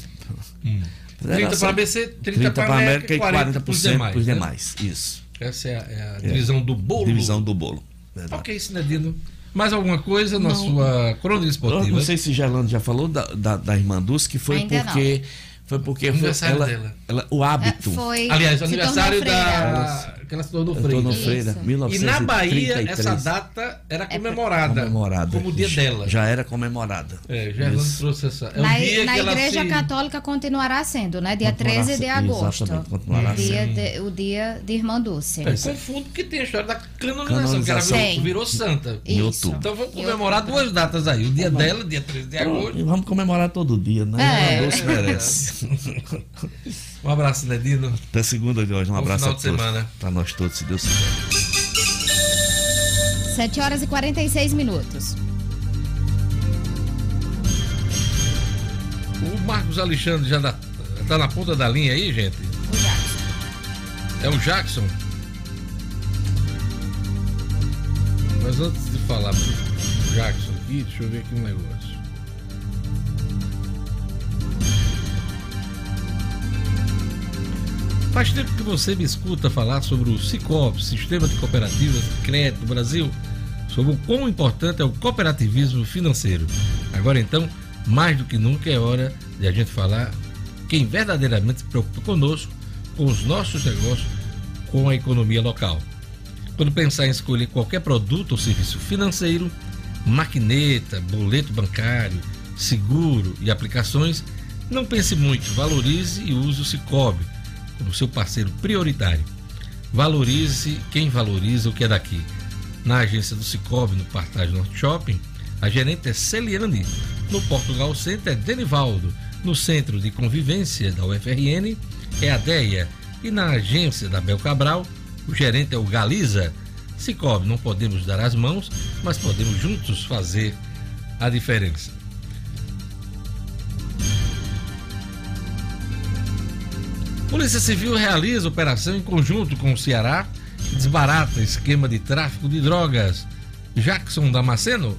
30 para ABC, 30, para pra América e 40% 40 para os demais. demais. né? Isso. Essa é a, é a divisão do bolo. Divisão do bolo. Verdade. Ok, Sinedino. Mais alguma coisa na sua crônica Eu esportiva? não sei se Gerlando já falou da, da, da irmã Dulce, que foi Ainda porque. Foi porque foi, Aniversário ela, dela. ela- o hábito. É, Foi. Aliás, o aniversário tornou freira. da. que ela se tornou freira. Freira, Isso. 1933. E na Bahia, essa data era comemorada. comemorada. Como o dia Já- dela. Já era comemorada. É, Gerlando trouxe essa. É na o dia na que Igreja se... Católica continuará sendo, né? Dia Continuará 13 de agosto. exatamente, continuará o, dia de, o dia de Irmã Dulce. Eu confundo porque tem a história da canonização, Canonização. que ela virou, santa. Em outubro. Então vamos comemorar duas datas aí. O dia dela, dia 13 de agosto. E vamos comemorar todo dia, né? É. Irmã Dulce merece. Um abraço, Ledino. Até segunda de hoje. Um Bom abraço final a de todos. semana. Para nós todos, se Deus quiser. 7 horas e 46 minutos. O Marcos Alexandre já está na ponta da linha aí, gente? O Jackson. É o Jackson. Mas antes de falar pro Jackson aqui, deixa eu ver aqui um negócio. Faz tempo que você me escuta falar sobre o Cicobi, Sistema de Cooperativas de Crédito do Brasil, sobre o quão importante é o cooperativismo financeiro. Agora então, mais do que nunca é hora de a gente falar quem verdadeiramente se preocupa conosco, com os nossos negócios, com a economia local. Quando pensar em escolher qualquer produto ou serviço financeiro, maquineta, boleto bancário, seguro e aplicações, Não pense muito, valorize e use o Cicobi como seu parceiro prioritário. Valorize quem valoriza o que é daqui. Na agência do Cicobi, no Partage Norte Shopping, a gerente é Celiane. No Portugal Center é Denivaldo. No Centro de Convivência da UFRN é a Deia. E na agência da Bel Cabral, o gerente é o Galiza. Cicobi, não podemos dar as mãos, mas podemos juntos fazer a diferença. Polícia Civil realiza operação em conjunto com o Ceará e desbarata esquema de tráfico de drogas. Jackson Damasceno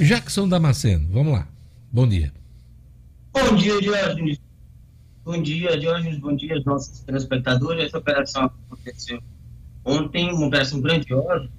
Jackson Damasceno, vamos lá. Bom dia. Bom dia, Diógenes. Bom dia, Diógenes. Bom dia aos nossos telespectadores. Essa operação aconteceu ontem, uma operação grandiosa.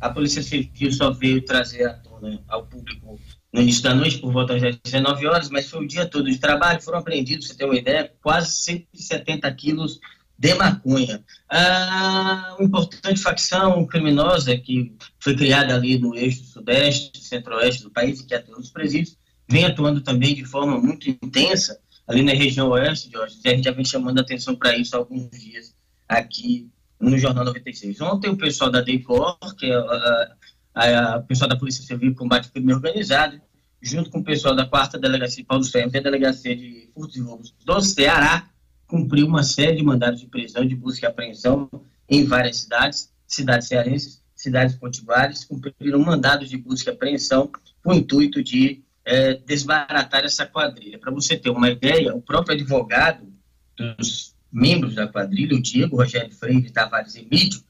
A Polícia Civil só veio trazer à tona ao público no início da noite, por volta das 19 horas, mas foi o dia todo de trabalho. Foram apreendidos, você tem uma ideia, quase 170 quilos de maconha. Ah, uma importante facção criminosa que foi criada ali no eixo sudeste, centro-oeste do país, que atua nos presídios, vem atuando também de forma muito intensa ali na região oeste, Jorge, e a gente já vem chamando a atenção para isso há alguns dias aqui no Jornal 96. Ontem o pessoal da DECOR, que é a pessoal da Polícia Civil Combate ao Crime Organizado, junto com o pessoal da 4 Delegacia Paulo Ferro, e a Delegacia de Furtos e Roubos do Ceará, cumpriu uma série de mandados de prisão, de busca e apreensão em várias cidades, cidades cearenses, cidades potiguares, cumpriram mandados de busca e apreensão com o intuito de é, desbaratar essa quadrilha. Para você ter uma ideia, o próprio advogado dos membros da quadrilha, o Diego Rogério Freire Tavares Emílio,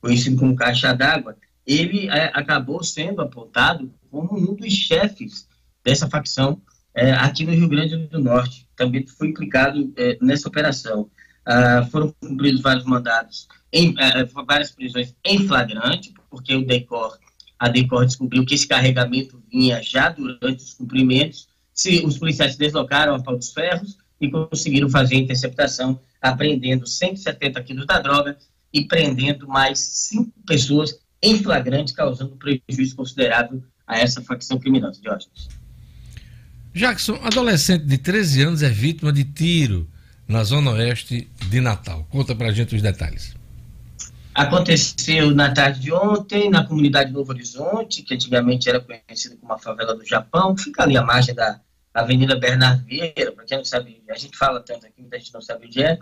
conhecido como Caixa d'Água, ele é, acabou sendo apontado como um dos chefes dessa facção é, aqui no Rio Grande do Norte. Também foi implicado é, nessa operação. Ah, foram cumpridos vários mandados, em, é, várias prisões em flagrante, porque o DECOR, a DECOR descobriu que esse carregamento vinha já durante os cumprimentos. Se, os policiais se deslocaram a pau dos ferros e conseguiram fazer a interceptação, apreendendo 170 quilos da droga e prendendo mais cinco pessoas em flagrante, causando prejuízo considerável a essa facção criminosa. Diógenes. Jackson, adolescente de 13 anos é vítima de tiro na zona oeste de Natal. Conta pra gente os detalhes. Aconteceu na tarde de ontem, na comunidade Novo Horizonte, que antigamente era conhecida como a favela do Japão, fica ali à margem da Avenida Bernardo Vieira, para quem não sabe, a gente fala tanto aqui, muita gente não sabe onde é,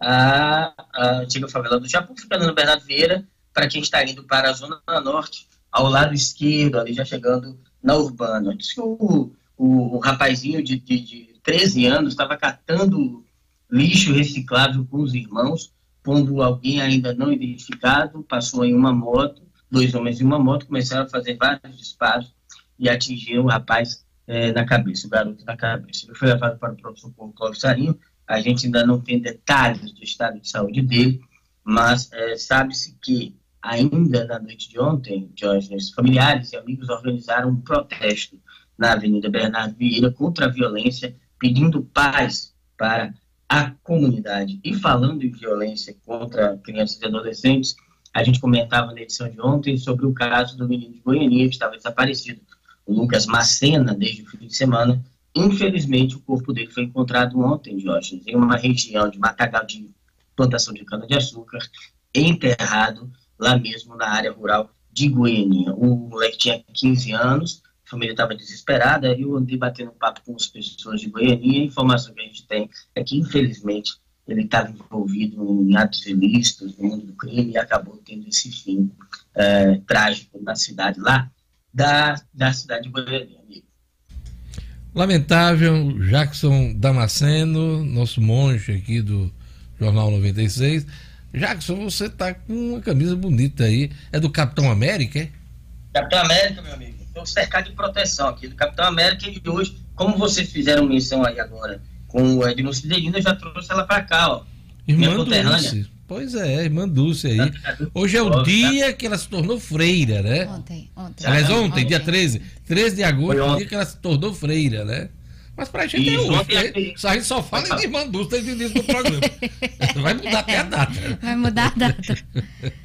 a, a antiga favela do Japão fica ali no Bernardo Vieira, para quem está indo para a Zona Norte, ao lado esquerdo, ali já chegando na Urbana. Diz que o, o, o rapazinho de, de, de 13 anos estava catando lixo reciclável com os irmãos, quando alguém ainda não identificado passou em uma moto, dois homens em uma moto, começaram a fazer vários disparos e atingiram o rapaz é, na cabeça, o garoto na cabeça. Ele foi levado para o pronto-socorro Sarinho, a gente ainda não tem detalhes do estado de saúde dele, mas é, sabe-se que ainda na noite de ontem, Diógenes, familiares e amigos organizaram um protesto na Avenida Bernardo Vieira contra a violência, pedindo paz para a comunidade. E falando em violência contra crianças e adolescentes, a gente comentava na edição de ontem sobre o caso do menino de Goiânia que estava desaparecido, o Lucas Macena, desde o fim de semana. Infelizmente, o corpo dele foi encontrado ontem, Jorge, em uma região de matagal de plantação de cana-de-açúcar, enterrado lá mesmo na área rural de Goiânia. O moleque tinha 15 anos, a família estava desesperada, aí eu andei batendo papo com as pessoas de Goiânia, a informação que a gente tem é que, infelizmente, ele estava envolvido em atos ilícitos no mundo do crime e acabou tendo esse fim é, trágico na cidade lá, da, da cidade de Goiânia, amigo. Lamentável, Jackson Damasceno, nosso monge aqui do Jornal 96. Jackson, você tá com uma camisa bonita aí. É do Capitão América, é? Capitão América, meu amigo. Estou cercado de proteção aqui do Capitão América e hoje, como vocês fizeram menção aí agora, com o Edno Cidelino, eu já trouxe ela para cá, ó. Irmã Dulce. Pois é, irmã Dulce aí. Hoje é o dia que ela se tornou freira, né? Ontem, ontem. Aliás, ontem, ontem. dia 13. 13 de agosto, o dia que ela se tornou freira, né? Mas pra gente Isso, é hoje. Né? A gente só fala de irmã Dulce desde o início do programa. Vai mudar até a data. Vai mudar a data.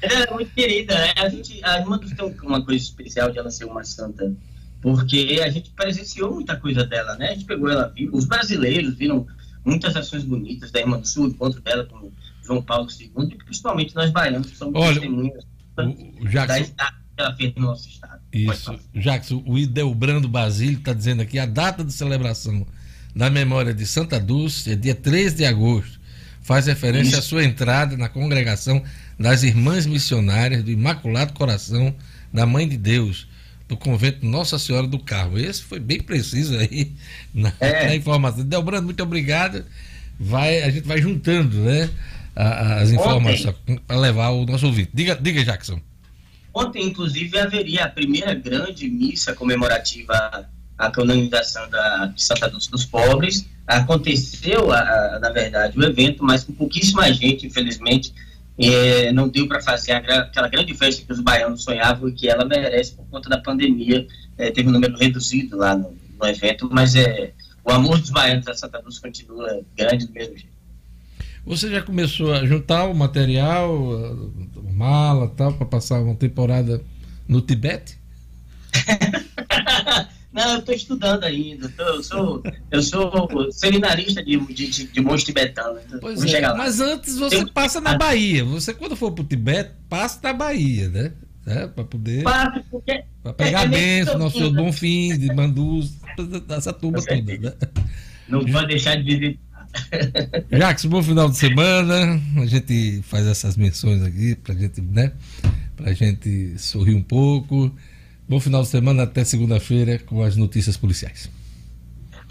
Ela é muito querida, né? A, gente, a irmã Dulce tem uma coisa especial de ela ser uma santa porque a gente presenciou muita coisa dela, né? A gente pegou ela viva, os brasileiros viram muitas ações bonitas da Irmã do Sul, encontro dela com João Paulo II, e principalmente nós baianos, que somos Olha, testemunhas o, Jackson, da que ela fez no nosso estado. Isso. Jackson, o Ideobrando Basílio está dizendo aqui a data de celebração da memória de Santa Dulce é dia 13 de agosto. Faz referência Isso. à sua entrada na congregação das Irmãs Missionárias do Imaculado Coração da Mãe de Deus do convento Nossa Senhora do Carmo. Esse foi bem preciso aí na, é. na informação. Delbrando, muito obrigado. Vai, a gente vai juntando né, as informações para levar o nosso ouvinte. Diga, diga, Jackson. Ontem, inclusive, haveria a primeira grande missa comemorativa à canonização da, de Santa Dulce dos Pobres. Aconteceu, a, a, na verdade, o evento, mas com pouquíssima gente, infelizmente é, não deu para fazer aquela grande festa que os baianos sonhavam e que ela merece por conta da pandemia. É, teve um número reduzido lá no, no, evento, mas é, o amor dos baianos a Santa Cruz continua grande do mesmo jeito. Você já começou a juntar o material, mala tal, para passar uma temporada no Tibete? Não, eu estou estudando ainda. Tô, eu, sou, eu sou seminarista de, de, de monge tibetano. Então pois é, mas antes você passa na Bahia. Você, quando for para o Tibete, passa na Bahia, né? É, para poder. Passa, porque. Para pegar é, é benção, nosso senhor Bonfim, de Mandus, essa turma toda, né? Não pode deixar de visitar. Jacques, bom final de semana. A gente faz essas menções aqui pra gente, né? Pra gente sorrir um pouco. Bom final de semana, até segunda-feira com as notícias policiais.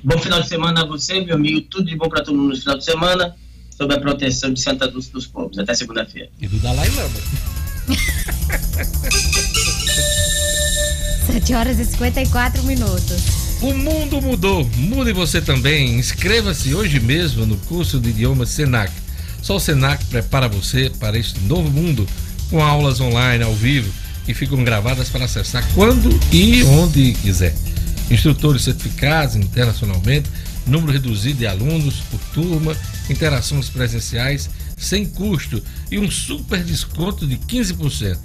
Bom final de semana a você, meu amigo. Tudo de bom para todo mundo no final de semana, sob a proteção de Santa Dulce dos Povos. Até segunda-feira. E do Dalai Lama. 7 horas e 54 minutos. O mundo mudou, mude você também. Inscreva-se hoje mesmo no curso de idiomas Senac. Só o Senac prepara você para este novo mundo com aulas online ao vivo que ficam gravadas para acessar quando e onde quiser. Instrutores certificados internacionalmente, número reduzido de alunos por turma, interações presenciais sem custo e um super desconto de 15%.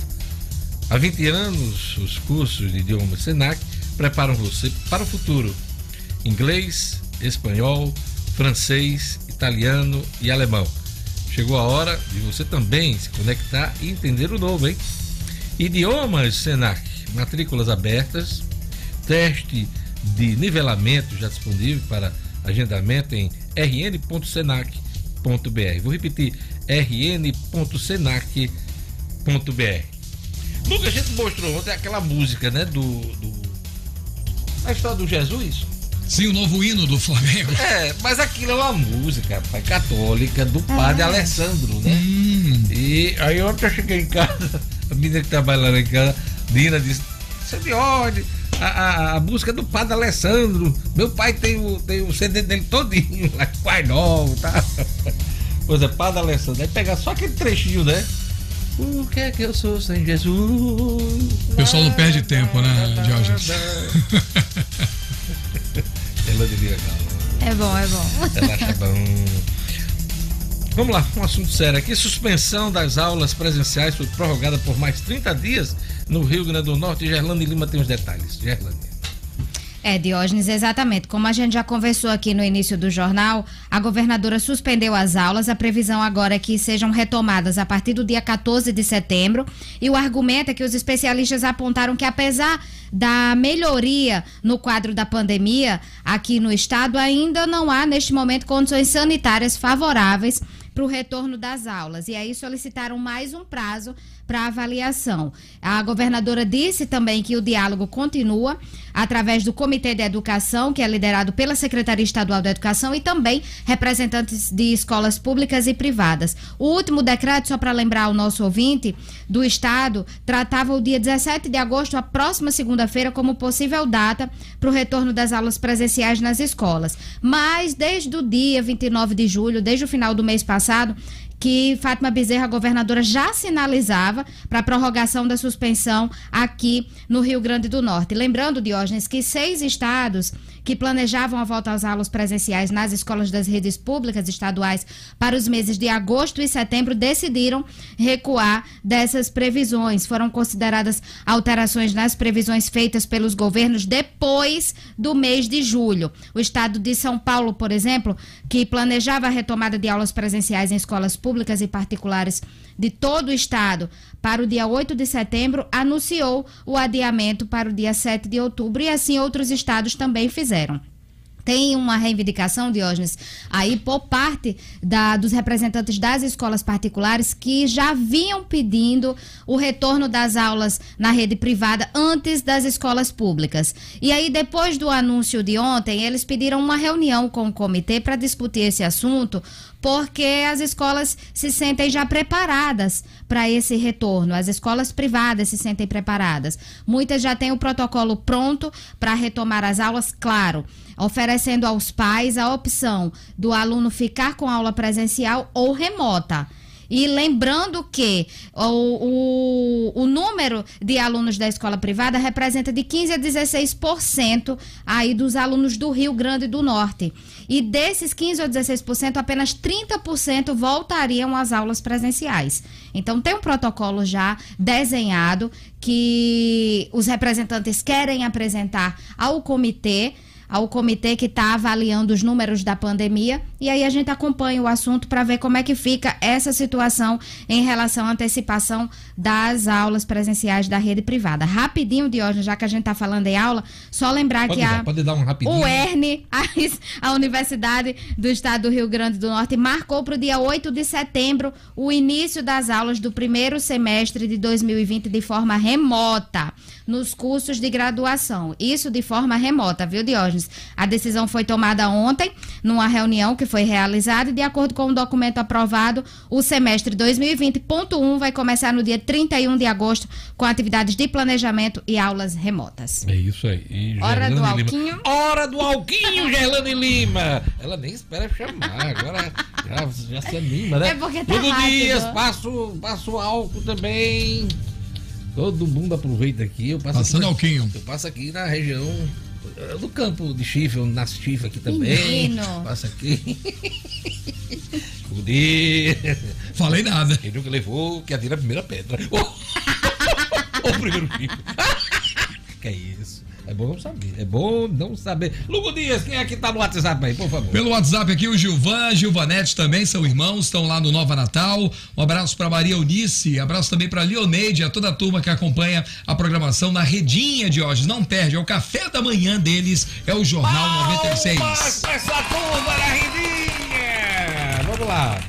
Há 20 anos, os cursos de idioma Senac preparam você para o futuro. Inglês, espanhol, francês, italiano e alemão. Chegou a hora de você também se conectar e entender o novo, hein? Idiomas Senac, matrículas abertas, teste de nivelamento já disponível para agendamento em rn.senac.br. Vou repetir, rn.senac.br. Lucas, a gente mostrou ontem aquela música, né, do, do a história do Jesus. Sim, o novo hino do Flamengo. É, mas aquilo é uma música, pai, católica, do padre ah. Alessandro, né? Hum. E aí ontem eu cheguei em casa a menina que trabalha lá em casa, Dina, disse: Você me olhe, a, a, a, música do Padre Alessandro. Meu pai tem o, tem o CD dele todinho, lá, Pai Novo, tá? Pois é, Padre Alessandro. Aí pegar só aquele trechinho, né? O que é que eu sou sem Jesus? O pessoal não perde tempo, né, Jorge? Ela devia É bom, é bom. Ela acha bom. Vamos lá, um assunto sério aqui. Suspensão das aulas presenciais foi prorrogada por mais 30 dias no Rio Grande do Norte. Gerlando e Lima tem os detalhes. Gerlando. É, Diógenes, exatamente. Como a gente já conversou aqui no início do jornal, a governadora suspendeu as aulas. A previsão agora é que sejam retomadas a partir do dia 14 de setembro. E o argumento é que os especialistas apontaram que, apesar da melhoria no quadro da pandemia aqui no estado, ainda não há, neste momento, condições sanitárias favoráveis para o retorno das aulas. E aí solicitaram mais um prazo para avaliação. A governadora disse também que o diálogo continua através do Comitê de Educação, que é liderado pela Secretaria Estadual da Educação, e também representantes de escolas públicas e privadas. O último decreto, só para lembrar o nosso ouvinte, do Estado, tratava o dia 17 de agosto, a próxima segunda-feira, como possível data para o retorno das aulas presenciais nas escolas. Mas, desde o dia 29 de julho, desde o final do mês passado, que Fátima Bezerra, governadora, já sinalizava para a prorrogação da suspensão aqui no Rio Grande do Norte. Lembrando, Diógenes, que seis estados que planejavam a volta às aulas presenciais nas escolas das redes públicas estaduais para os meses de agosto e setembro decidiram recuar dessas previsões. Foram consideradas alterações nas previsões feitas pelos governos depois do mês de julho. O estado de São Paulo, por exemplo, que planejava a retomada de aulas presenciais em escolas públicas e particulares de todo o estado para o dia 8 de setembro, anunciou o adiamento para o dia 7 de outubro e assim outros estados também fizeram. Tem uma reivindicação, Diógenes, aí por parte da, dos representantes das escolas particulares que já vinham pedindo o retorno das aulas na rede privada antes das escolas públicas. E aí, depois do anúncio de ontem, eles pediram uma reunião com o comitê para discutir esse assunto, porque as escolas se sentem já preparadas para esse retorno. As escolas privadas se sentem preparadas. Muitas já têm o protocolo pronto para retomar as aulas, claro, oferecendo aos pais a opção do aluno ficar com aula presencial ou remota. E lembrando que o, o, o, número de alunos da escola privada representa de 15% a 16% aí dos alunos do Rio Grande do Norte. E desses 15% ou 16%, apenas 30% voltariam às aulas presenciais. Então, tem um protocolo já desenhado que os representantes querem apresentar ao comitê ao comitê que está avaliando os números da pandemia e aí a gente acompanha o assunto para ver como é que fica essa situação em relação à antecipação das aulas presenciais da rede privada. Rapidinho, Diógenes, já que a gente está falando em aula, só lembrar pode que dar, a, pode dar um rapidinho. o ERN, a, a Universidade do Estado do Rio Grande do Norte, marcou para o dia 8 de setembro o início das aulas do primeiro semestre de 2020 de forma remota nos cursos de graduação. Isso de forma remota, viu, Diógenes? A decisão foi tomada ontem, numa reunião que foi realizada, e de acordo com o um documento aprovado, o semestre 2020.1 vai começar no dia 31 de agosto, com atividades de planejamento e aulas remotas. É isso aí. E Hora do Alquinho. Lima. Hora do Alquinho, Gerlane Lima. Ela nem espera chamar, agora já, já se anima, né? É porque tá Todo rápido. dias passo, passo álcool também. Todo mundo aproveita aqui. Eu passo Passando aqui, alquinho. Eu passo aqui na região eh, do campo de chifre, nasce chifre aqui também. Menino. Passa aqui. Fuder. Falei nada. Quem nunca levou, que atira a primeira pedra. Ou o primeiro chifre. que é isso? É bom não saber. É bom não saber. Lugo Dias, quem é que tá no WhatsApp aí, por favor? Pelo WhatsApp aqui, o Gilvan, Gilvanete também são irmãos, estão lá no Nova Natal. Um abraço para Maria Eunice, abraço também para Leoneide, a toda a turma que acompanha a programação na Redinha de hoje. Não perde, é o café da manhã deles, é o Jornal 96. Palmas pra essa turma da Redinha! Vamos lá.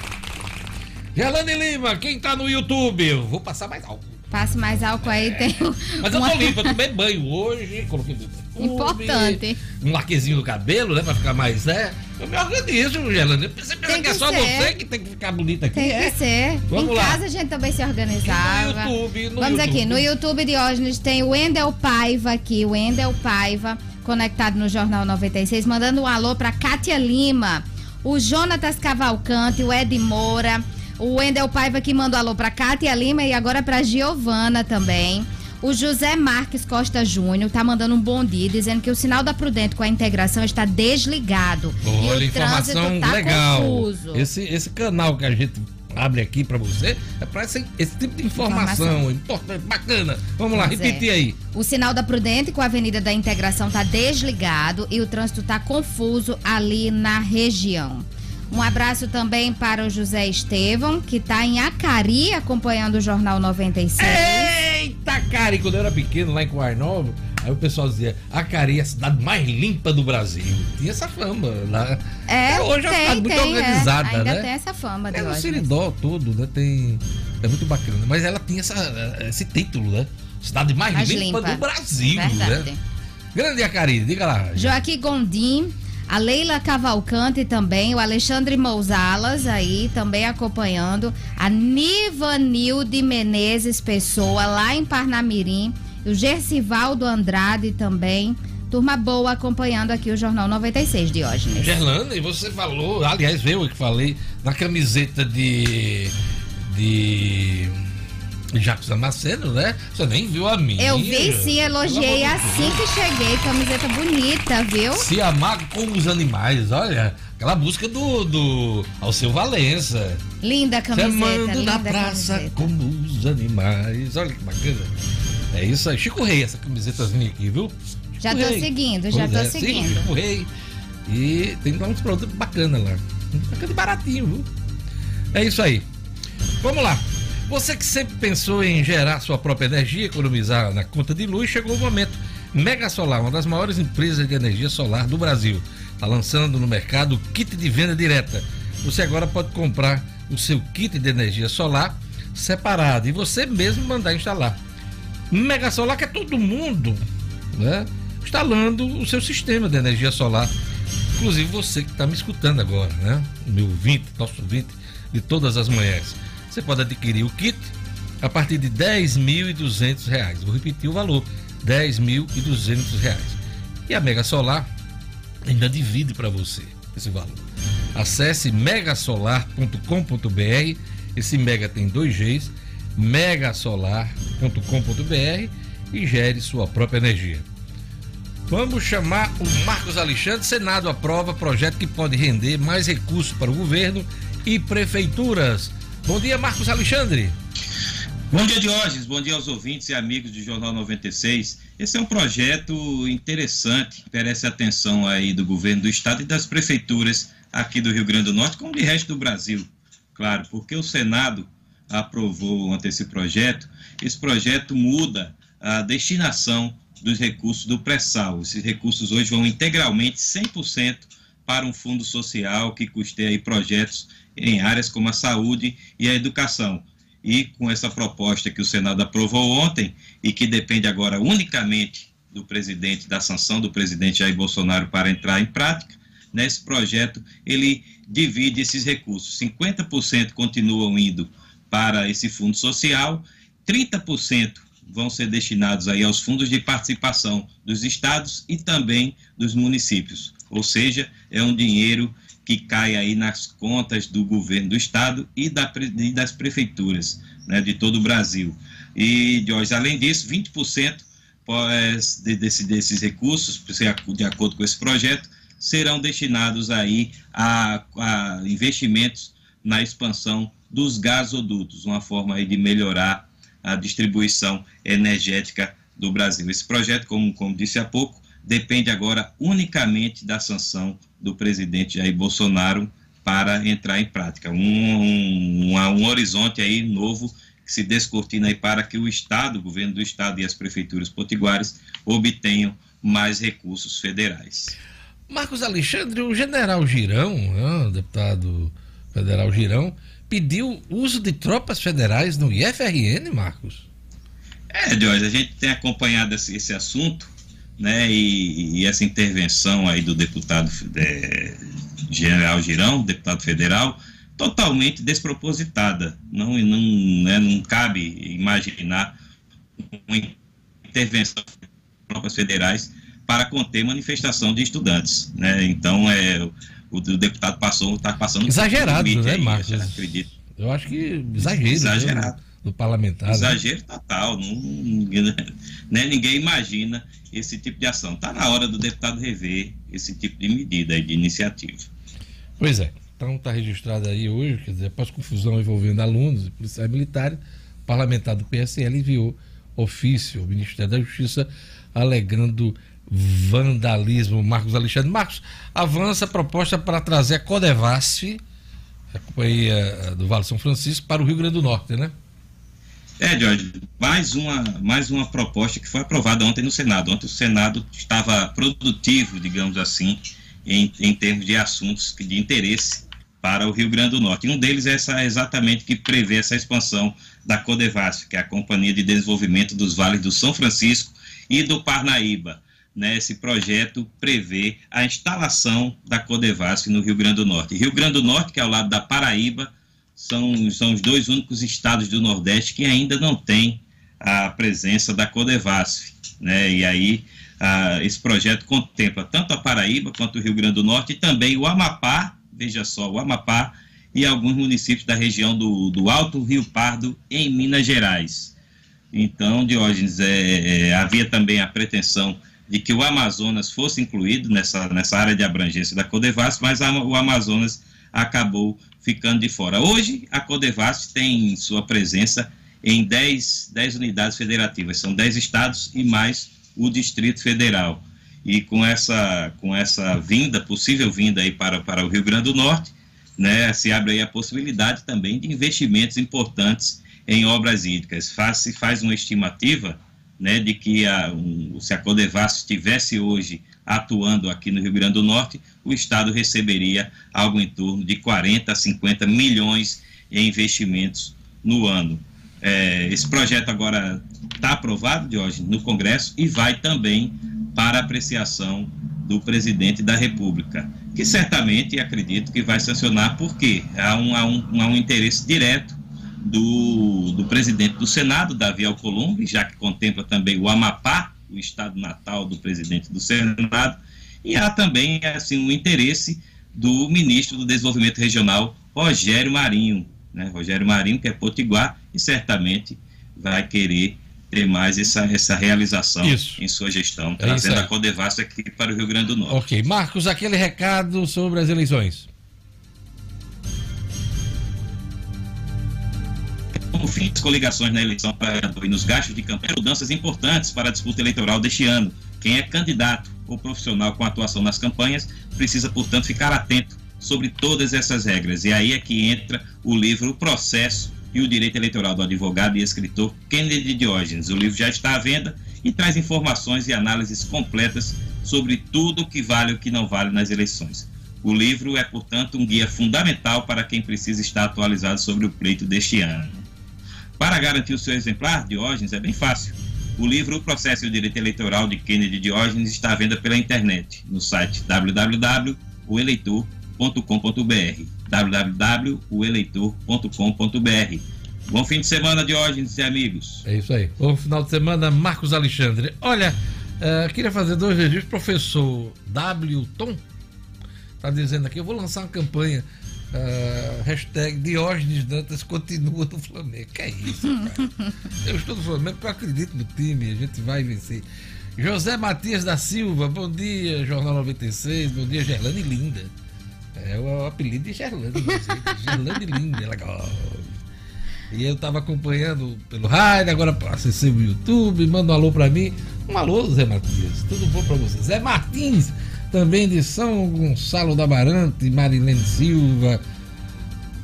Gelane Lima, quem tá no YouTube? Eu vou passar mais álcool. Passe mais álcool aí, tem Mas eu uma- tô limpo, eu tomei banho hoje, coloquei Importante. Um laquezinho no cabelo, né? Pra ficar mais, né? Eu me organizo, Gelane. Você pensa Tem que é que só ser. você que tem que ficar bonita aqui? Tem é? que ser. Vamos em lá. casa a gente também se organizava. E no YouTube, no Vamos YouTube? aqui, no YouTube de Diógenes tem o Wendel Paiva aqui, o Wendel Paiva, conectado no Jornal 96, mandando um alô pra Kátia Lima, o Jonatas Cavalcante, o Ed Moura, o Wendel Paiva que mandou alô pra Kátia Lima e agora pra Giovana também. O José Marques Costa Júnior tá mandando um bom dia, dizendo que o sinal da Prudente com a integração está desligado. Olha, e o informação tá legal. confuso. Esse, esse canal que a gente abre aqui pra você é pra esse, esse tipo de informação, Informação. importante, bacana. Vamos lá, Pois é. repetir aí. O sinal da Prudente com a Avenida da Integração tá desligado e o trânsito tá confuso ali na região. Um abraço também para o José Estevão, que tá em Acari acompanhando o Jornal 96. Eita, cara, e quando eu era pequeno lá em Coar Novo, aí o pessoal dizia, Acari é a cidade mais limpa do Brasil. Tinha essa fama lá. É, Até hoje é uma tem, cidade muito tem, é. organizada, Ainda né? tem essa fama, É no Diógenes. Siridó todo, né? Tem. É muito bacana. Mas ela tinha essa, esse título, né? Cidade mais, Mais limpa, limpa. do Brasil, Verdade. né? Grande Acaride, diga lá. Joaquim Gondim, a Leila Cavalcante também, o Alexandre Mousalas aí também acompanhando, a Nivanilde Menezes Pessoa lá em Parnamirim, o Gercivaldo Andrade também. Turma boa acompanhando aqui o Jornal 96, Diógenes. Gerlane, você falou, aliás, eu que falei, na camiseta de. de. Jacques Damasceno, né? Você nem viu a minha. Eu vi sim, elogiei assim que cheguei. Camiseta bonita, viu? Se amar com os animais, olha, aquela música do, do Alceu Valença. Linda camiseta, linda na praça camiseta. como os animais. Olha que bacana. É isso aí. Chico Rei, essa camisetazinha aqui, viu? Chico Já tô Rei. seguindo, já Pois tô é, seguindo. Chico Rei. E tem uns produtos bacanas lá. Bacana e baratinho, viu? É isso aí. Vamos lá. Você que sempre pensou em gerar sua própria energia, economizar na conta de luz, chegou o momento. Mega Solar, uma das maiores empresas de energia solar do Brasil, está lançando no mercado o kit de venda direta. Você agora pode comprar o seu kit de energia solar separado e você mesmo mandar instalar. Mega Solar que é todo mundo, né? Instalando o seu sistema de energia solar. Inclusive você que está me escutando agora, né? Meu ouvinte, nosso ouvinte de todas as manhãs. Você pode adquirir o kit a partir de 10.200 reais. Vou repetir o valor: 10.200 reais. E a Mega Solar ainda divide para você esse valor. Acesse megasolar.com.br. Esse mega tem dois Gs. megasolar.com.br e gere sua própria energia. Vamos chamar o Marcos Alexandre. Senado aprova projeto que pode render mais recursos para o governo e prefeituras. Bom dia, Marcos Alexandre. Bom dia, Diógenes. Bom dia aos ouvintes e amigos do Jornal 96. Esse é um projeto interessante, merece atenção aí do governo do estado e das prefeituras aqui do Rio Grande do Norte, como de resto do Brasil. Claro, porque o Senado aprovou ontem esse projeto. Esse projeto muda a destinação dos recursos do pré-sal. Esses recursos hoje vão integralmente, 100%, para um fundo social que custeia projetos em áreas como a saúde e a educação. E com essa proposta que o Senado aprovou ontem e que depende agora unicamente do presidente, da sanção do presidente Jair Bolsonaro para entrar em prática, nesse projeto ele divide esses recursos. 50% continuam indo para esse fundo social, 30% vão ser destinados aí aos fundos de participação dos estados e também dos municípios. Ou seja, é um dinheiro que cai aí nas contas do governo do estado e, da, e das prefeituras né, de todo o Brasil. E, Jorge, além disso, 20% pós- de- desse, desses recursos, de acordo com esse projeto, serão destinados aí a, a investimentos na expansão dos gasodutos, uma forma aí de melhorar a distribuição energética do Brasil. Esse projeto, como, como disse há pouco, depende agora unicamente da sanção do presidente Jair Bolsonaro para entrar em prática. Um, um, um horizonte aí novo que se descortina aí para que o Estado, o governo do Estado e as prefeituras potiguares obtenham mais recursos federais. Marcos Alexandre, o general Girão, né, o deputado federal Girão, pediu uso de tropas federais no IFRN, Marcos. É, Jorge, a gente tem acompanhado esse, esse assunto, né, e, e essa intervenção aí do deputado é, General Girão, deputado federal, totalmente despropositada. Não, não, né, não cabe imaginar uma intervenção de tropas federais para conter manifestação de estudantes, né? Então, é, o, o deputado passou, está passando Exagerado, limite né, aí, Marcos? eu acredito. Eu acho que exagero. Exagerado. Né, do parlamentar. né? Exagero total. Não, né, ninguém imagina esse tipo de ação. Está na hora do deputado rever esse tipo de medida de iniciativa. Pois é. Então está registrado aí hoje, quer dizer, após confusão envolvendo alunos e policiais militares, o parlamentar do PSL enviou ofício ao Ministério da Justiça alegando vandalismo. Marcos Alexandre. Marcos, avança a proposta para trazer a Codevasf, a companhia do Vale São Francisco, para o Rio Grande do Norte, né? É, Jorge, mais uma, mais uma proposta que foi aprovada ontem no Senado. Ontem o Senado estava produtivo, digamos assim, em, em termos de assuntos de interesse para o Rio Grande do Norte. E um deles é essa, exatamente que prevê essa expansão da Codevasf, que é a Companhia de Desenvolvimento dos Vales do São Francisco e do Parnaíba. né, esse projeto prevê a instalação da Codevasf no Rio Grande do Norte. Rio Grande do Norte, que é ao lado da Paraíba, são, são os dois únicos estados do Nordeste que ainda não têm a presença da Codevasf. Né? E aí, esse projeto contempla tanto a Paraíba quanto o Rio Grande do Norte e também o Amapá, veja só, o Amapá e alguns municípios da região do, do Alto Rio Pardo, em Minas Gerais. Então, Diógenes, é, é, havia também a pretensão de que o Amazonas fosse incluído nessa, nessa área de abrangência da Codevasf, mas a, o Amazonas acabou ficando de fora. Hoje, a Codevasf tem sua presença em 10, 10 unidades federativas, são 10 estados e mais o Distrito Federal. E com essa, com essa vinda, possível vinda aí para, para o Rio Grande do Norte, né, se abre aí a possibilidade também de investimentos importantes em obras hídricas. Faz, se faz uma estimativa né, de que a, um, se a Codevasf estivesse hoje atuando aqui no Rio Grande do Norte, o Estado receberia algo em torno de 40 a 50 milhões em investimentos no ano. É, esse projeto agora está aprovado, de hoje no Congresso e vai também para apreciação do presidente da República, que certamente acredito que vai sancionar, porque há um, há um, há um interesse direto do, do presidente do Senado, Davi Alcolumbre, já que contempla também o Amapá, o estado natal do presidente do Senado, e há também assim um interesse do ministro do Desenvolvimento Regional, Rogério Marinho, né? Rogério Marinho, que é potiguar, e certamente vai querer ter mais essa, essa realização isso. em sua gestão, é trazendo a Codevasf aqui para o Rio Grande do Norte. Ok. Marcos, aquele recado sobre as eleições. Como fim das coligações na eleição para e nos gastos de campanha, mudanças importantes para a disputa eleitoral deste ano. Quem é candidato ou profissional com atuação nas campanhas precisa, portanto, ficar atento sobre todas essas regras. E aí é que entra o livro O Processo e o Direito Eleitoral do advogado e escritor Kennedy Diógenes. O livro já está à venda e traz informações e análises completas sobre tudo o que vale e o que não vale nas eleições. O livro é, portanto, um guia fundamental para quem precisa estar atualizado sobre o pleito deste ano. Para garantir o seu exemplar, Diógenes, é bem fácil. O livro O Processo e o Direito Eleitoral de Kennedy Diógenes está à venda pela internet, no site www.oeleitor.com.br www.oeleitor.com.br Bom fim de semana, Diógenes e amigos. É isso aí. Bom final de semana, Marcos Alexandre. Olha, uh, queria fazer dois registros. Professor W. Tom está dizendo aqui, eu vou lançar uma campanha Uh, hashtag Diógenes Dantas continua no Flamengo. Que é isso, cara? Eu estou no Flamengo porque eu acredito no time, a gente vai vencer. José Matias da Silva, bom dia, Jornal 96, bom dia, Gerlane Linda. É o apelido de Gerlane, Gerlane Linda, é legal. E eu estava acompanhando pelo rádio, agora acessei o YouTube, manda um alô para mim. Um alô, Zé Matias, tudo bom para você? Zé Martins, também de São Gonçalo da Barante, Marilene Silva,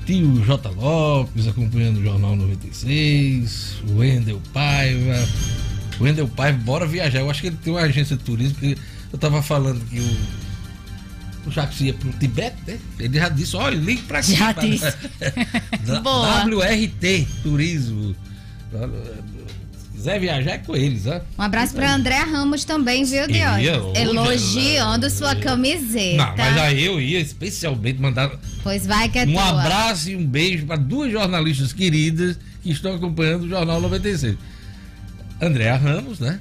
tio J. Lopes acompanhando o Jornal 96, o Wendel Paiva. O Wendel Paiva, bora viajar. Eu acho que ele tem uma agência de turismo, porque eu tava falando que o, o Jacques ia pro Tibete, né? Ele já disse, olha, ligue pra cá. Já disse. WRT Turismo quiser viajar é com eles, ó. Um abraço para André Ramos também, viu, Deus? Elogiando sua camiseta. Não, mas aí eu ia especialmente mandar. Pois vai que é Um tua. abraço e um beijo para duas jornalistas queridas que estão acompanhando o Jornal 96. Andréa Ramos, né?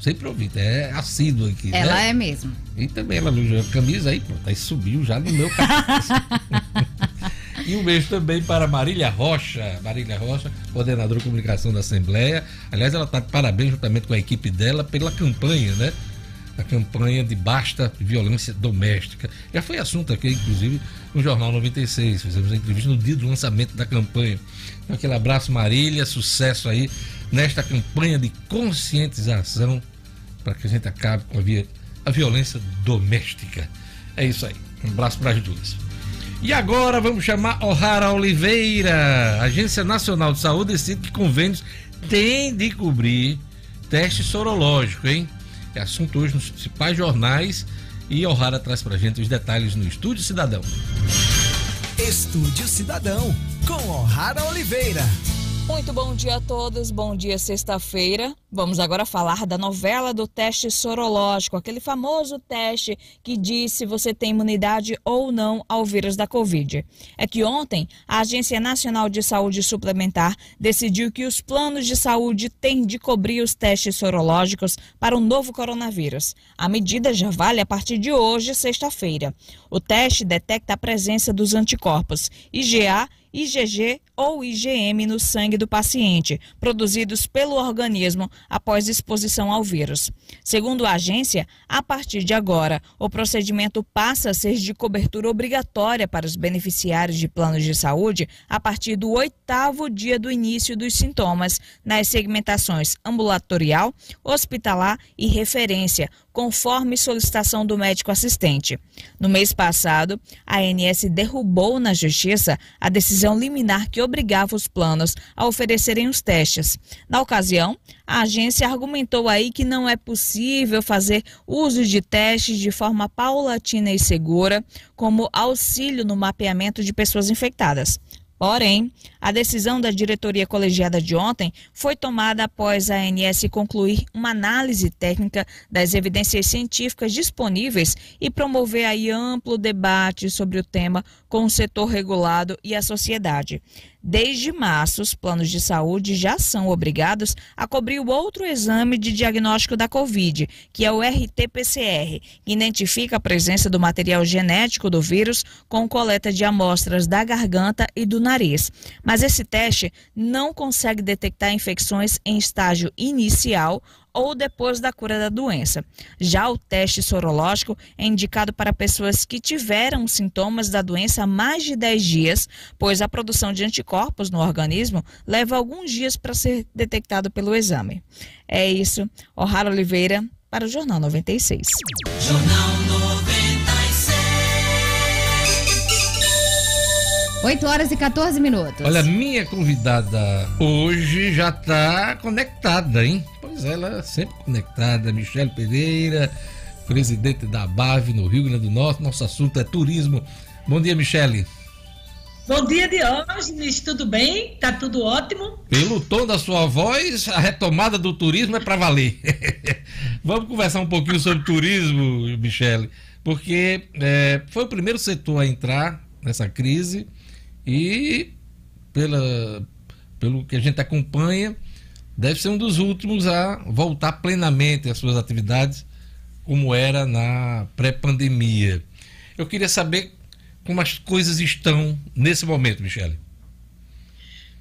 Sempre ouvido, é assíduo aqui. Ela né? é mesmo. E também ela elogiou a camisa aí, pronto, aí subiu já no meu carro. E um beijo também para Marília Rocha, Marília Rocha, coordenadora de comunicação da Assembleia. Aliás, ela está de parabéns juntamente com a equipe dela pela campanha, né? A campanha de basta violência doméstica. Já foi assunto aqui, inclusive, no Jornal 96. Fizemos a entrevista no dia do lançamento da campanha. Então, aquele abraço, Marília, sucesso aí nesta campanha de conscientização para que a gente acabe com a, via, a violência doméstica. É isso aí. Um abraço para as duas. E agora vamos chamar O'Hara Oliveira. Agência Nacional de Saúde decide que convênios têm de cobrir teste sorológico, hein? É assunto hoje nos principais jornais e O'Hara traz pra gente os detalhes no Estúdio Cidadão. Estúdio Cidadão, com O'Hara Oliveira. Muito bom dia a todos, bom dia sexta-feira. Vamos agora falar da novela do teste sorológico, aquele famoso teste que diz se você tem imunidade ou não ao vírus da Covid. É que ontem a Agência Nacional de Saúde Suplementar decidiu que os planos de saúde têm de cobrir os testes sorológicos para o novo coronavírus. A medida já vale a partir de hoje, sexta-feira. O teste detecta a presença dos anticorpos IgA IgG ou IgM no sangue do paciente, produzidos pelo organismo após exposição ao vírus. Segundo a agência, a partir de agora, o procedimento passa a ser de cobertura obrigatória para os beneficiários de planos de saúde a partir do oitavo dia do início dos sintomas, nas segmentações ambulatorial, hospitalar e referência, conforme solicitação do médico assistente. No mês passado, a ANS derrubou na Justiça a decisão liminar que obrigava os planos a oferecerem os testes. Na ocasião, a agência argumentou aí que não é possível fazer uso de testes de forma paulatina e segura, como auxílio no mapeamento de pessoas infectadas. Porém, a decisão da diretoria colegiada de ontem foi tomada após a ANS concluir uma análise técnica das evidências científicas disponíveis e promover aí amplo debate sobre o tema com o setor regulado e a sociedade. Desde março, os planos de saúde já são obrigados a cobrir o outro exame de diagnóstico da Covid, que é o RT-PCR, que identifica a presença do material genético do vírus com coleta de amostras da garganta e do nariz. Mas esse teste não consegue detectar infecções em estágio inicial ou depois da cura da doença. Já o teste sorológico é indicado para pessoas que tiveram sintomas da doença há mais de 10 dias, pois a produção de anticorpos no organismo leva alguns dias para ser detectado pelo exame. É isso. O'Hara Oliveira para o Jornal 96. Jornal 8 horas e 14 minutos. Olha, minha convidada hoje já está conectada, hein? Pois é, ela é sempre conectada. Michele Pereira, presidente da BAV no Rio Grande do Norte. Nosso assunto é turismo. Bom dia, Michele. Bom dia, Diógenes. Tudo bem? Tá tudo ótimo? Pelo tom da sua voz, a retomada do turismo é para valer. Vamos conversar um pouquinho sobre turismo, Michele, porque é, foi o primeiro setor a entrar nessa crise e pela, pelo que a gente acompanha, deve ser um dos últimos a voltar plenamente às suas atividades, como era na pré-pandemia. Eu queria saber como as coisas estão nesse momento, Michele.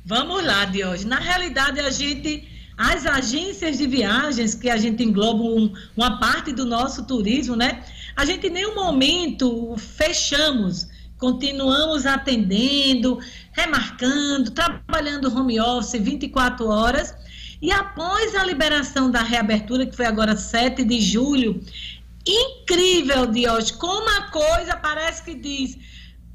Vamos lá, Diógenes. Na realidade, a gente, as agências de viagens, que a gente engloba um, uma parte do nosso turismo, né? A gente em nenhum momento fechamos continuamos atendendo, remarcando, trabalhando home office 24 horas. E após a liberação da reabertura, que foi agora 7 de julho, incrível, Dios, como a coisa parece que diz: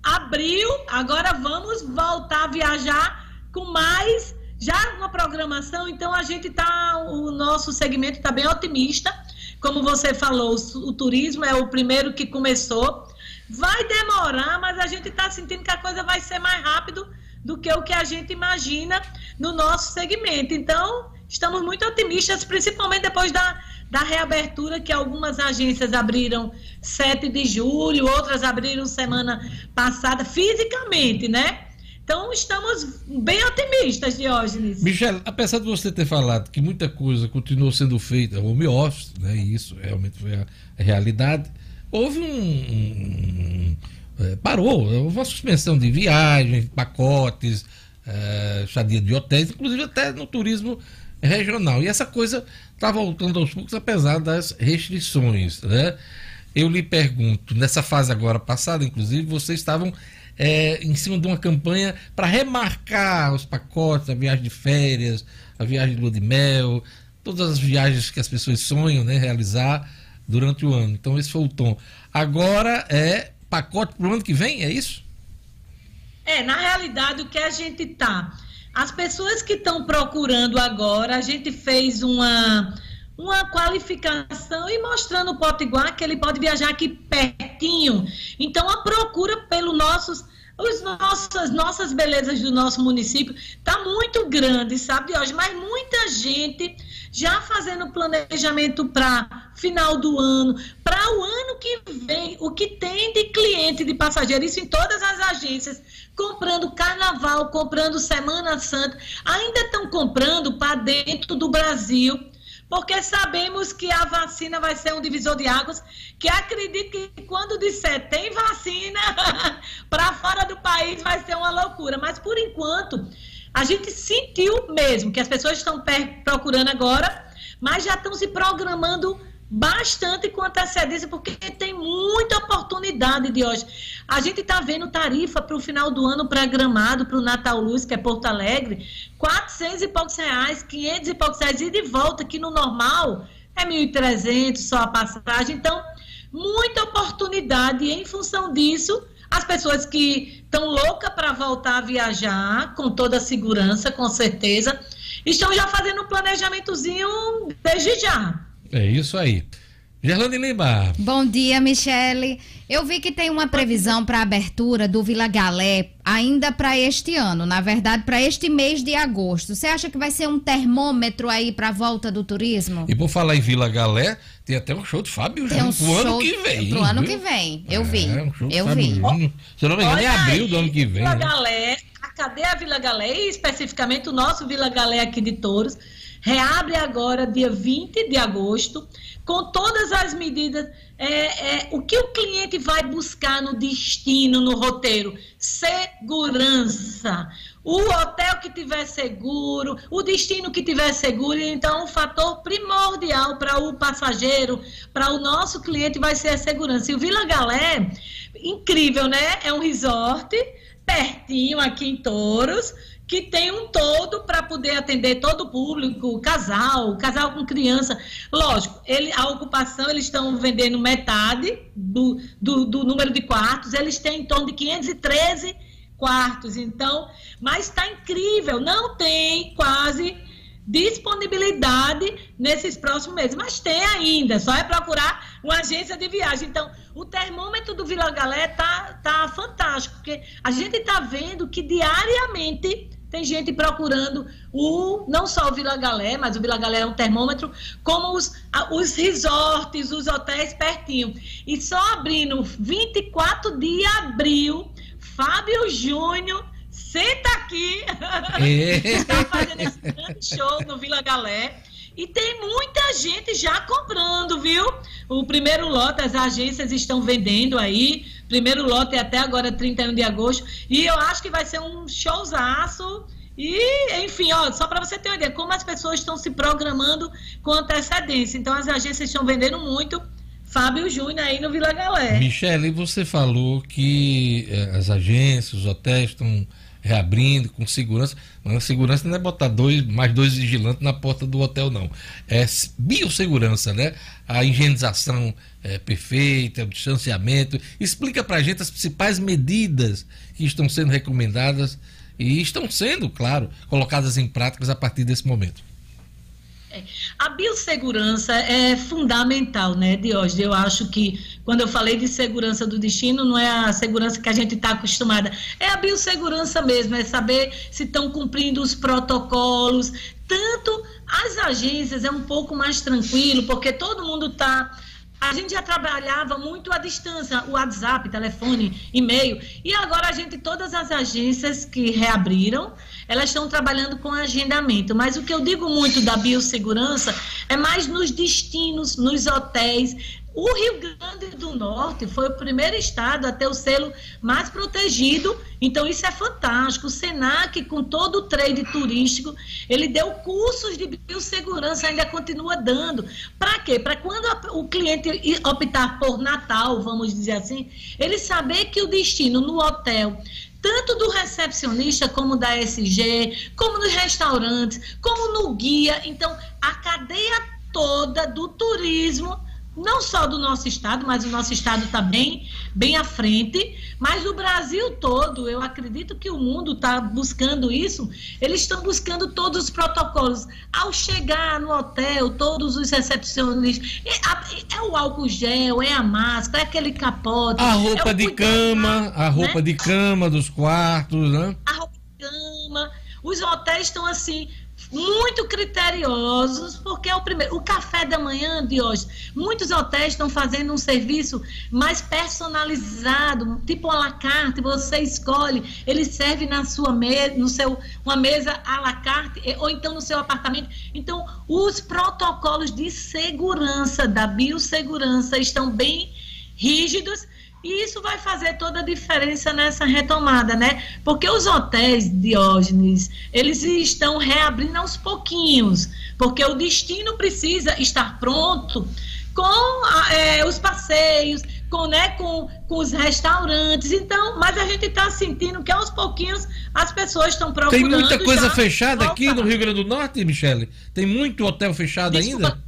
abriu, agora vamos voltar a viajar com mais, já uma programação. Então a gente está, o nosso segmento está bem otimista. Como você falou, o turismo é o primeiro que começou Vai demorar, mas a gente está sentindo que a coisa vai ser mais rápido do que o que a gente imagina no nosso segmento. Então, estamos muito otimistas, principalmente depois da, da reabertura que algumas agências abriram 7 de julho, outras abriram semana passada, fisicamente, né? Então, estamos bem otimistas, Diógenes. Michele, apesar de você ter falado que muita coisa continuou sendo feita home office, né, e isso realmente foi a realidade, houve um. um, é, parou, houve uma suspensão de viagens, pacotes, é, estadia de hotéis, inclusive até no turismo regional. E essa coisa está voltando aos poucos, apesar das restrições. Né? Eu lhe pergunto, nessa fase agora passada, inclusive, vocês estavam é, em cima de uma campanha para remarcar os pacotes, a viagem de férias, a viagem de lua de mel, todas as viagens que as pessoas sonham né, realizar durante o ano. Então esse foi o tom. Agora é pacote para o ano que vem, é isso? É, na realidade o que a gente tá. As pessoas que estão procurando agora, a gente fez uma uma qualificação e mostrando o Potiguar que ele pode viajar aqui pertinho. Então a procura pelos nossos os nossos, nossas belezas do nosso município tá muito grande, sabe, hoje, mas muita gente já fazendo planejamento para final do ano, para o ano que vem, o que tem de cliente de passageiro, isso em todas as agências, comprando carnaval, comprando Semana Santa, ainda estão comprando para dentro do Brasil porque sabemos que a vacina vai ser um divisor de águas, que acredito que quando disser tem vacina para fora do país vai ser uma loucura. Mas por enquanto, a gente sentiu mesmo que as pessoas estão procurando agora, mas já estão se programando bastante com antecedência, porque tem muita oportunidade de hoje. A gente está vendo tarifa para o final do ano programado para o Natal Luz, que é Porto Alegre, 400 e poucos reais, 500 e poucos reais, e de volta, que no normal é 1.300 só a passagem. Então, muita oportunidade, e em função disso, as pessoas que estão loucas para voltar a viajar, com toda a segurança, com certeza, estão já fazendo um planejamentozinho desde já. É isso aí. Gerlane Lima. Bom dia, Michele. Eu vi que tem uma previsão para abertura do Vila Galé ainda para este ano, na verdade, para este mês de agosto. Você acha que vai ser um termômetro aí para a volta do turismo? E por falar em Vila Galé, tem até um show de Fábio tem um pro ano que vem. Pro ano que vem, eu vi. É, um show eu Fábio vi. Júnior. Se eu não me engano, é abril do ano que vem. Vila né? Galé, a cadeia Vila Galé, e especificamente o nosso Vila Galé aqui de Touros, reabre agora dia 20 de agosto com todas as medidas. É, é, o que o cliente vai buscar no destino, no roteiro? Segurança. O hotel que tiver seguro, o destino que tiver seguro, então um fator primordial para o passageiro, para o nosso cliente vai ser a segurança. E o Vila Galé, incrível, né? É um resort pertinho aqui em Touros, que tem um todo para poder atender todo o público, casal, casal com criança. Lógico, ele, a ocupação, eles estão vendendo metade do, do, do número de quartos, eles têm em torno de 513 quartos, então, mas está incrível, não tem quase disponibilidade nesses próximos meses, mas tem ainda, só é procurar uma agência de viagem. Então, o termômetro do Vila Galé tá, tá fantástico, porque a gente está vendo que diariamente tem gente procurando o não só o Vila Galé, mas o Vila Galé é um termômetro, como os, os resorts, os hotéis pertinho. E só abrindo 24 de abril, Fábio Júnior senta aqui, É. está fazendo esse grande show no Vila Galé. E tem muita gente já comprando, viu? O primeiro lote, as agências estão vendendo aí. Primeiro lote é até agora, 31 de agosto. E eu acho que vai ser um showzaço. E, enfim, ó, só para você ter uma ideia, como as pessoas estão se programando com antecedência. Então, as agências estão vendendo muito. Fábio Júnior aí no Vila Galé. Michele, você falou que eh, as agências, os hotéis estão reabrindo com segurança, mas a segurança não é botar dois, mais dois vigilantes na porta do hotel, não. É biossegurança, né? A higienização é, perfeita, o distanciamento. Explica pra gente as principais medidas que estão sendo recomendadas e estão sendo, claro, colocadas em práticas a partir desse momento. A biossegurança é fundamental, né, Diógenes? Eu acho que quando eu falei de segurança do destino, não é a segurança que a gente está acostumada, é a biossegurança mesmo, é saber se estão cumprindo os protocolos. Tanto as agências é um pouco mais tranquilo, porque todo mundo está. A gente já trabalhava muito à distância, o WhatsApp, telefone, e-mail, e agora a gente, todas as agências que reabriram, elas estão trabalhando com agendamento. Mas o que eu digo muito da biossegurança é mais nos destinos, nos hotéis. O Rio Grande do Norte foi o primeiro estado a ter o selo mais protegido, então isso é fantástico. O Senac, com todo o trade turístico, ele deu cursos de biossegurança, ainda continua dando. Para quê? Para quando o cliente optar por Natal, vamos dizer assim, ele saber que o destino no hotel tanto do recepcionista como da SG, como nos restaurantes, como no guia. Então, a cadeia toda do turismo não só do nosso estado, mas o nosso estado está bem, bem à frente, mas o Brasil todo, eu acredito que o mundo está buscando isso, eles estão buscando todos os protocolos. Ao chegar no hotel, todos os recepcionistas, é, é o álcool gel, é a máscara, é aquele capote. A roupa é de cama, a roupa né? de cama dos quartos, né? A roupa de cama. Os hotéis estão assim, muito criteriosos, porque é o primeiro. O café da manhã de hoje, muitos hotéis estão fazendo um serviço mais personalizado, tipo à la carte, você escolhe, ele serve na sua mesa, no seu uma mesa à la carte ou então no seu apartamento. Então, os protocolos de segurança da biossegurança estão bem rígidos e isso vai fazer toda a diferença nessa retomada, né? Porque os hotéis, Diógenes, eles estão reabrindo aos pouquinhos, porque o destino precisa estar pronto com é, os passeios, com, né, com, com os restaurantes. Então, mas a gente está sentindo que aos pouquinhos as pessoas estão procurando. Tem muita coisa fechada voltar. aqui no Rio Grande do Norte, Michele? Tem muito hotel fechado Desculpa, ainda?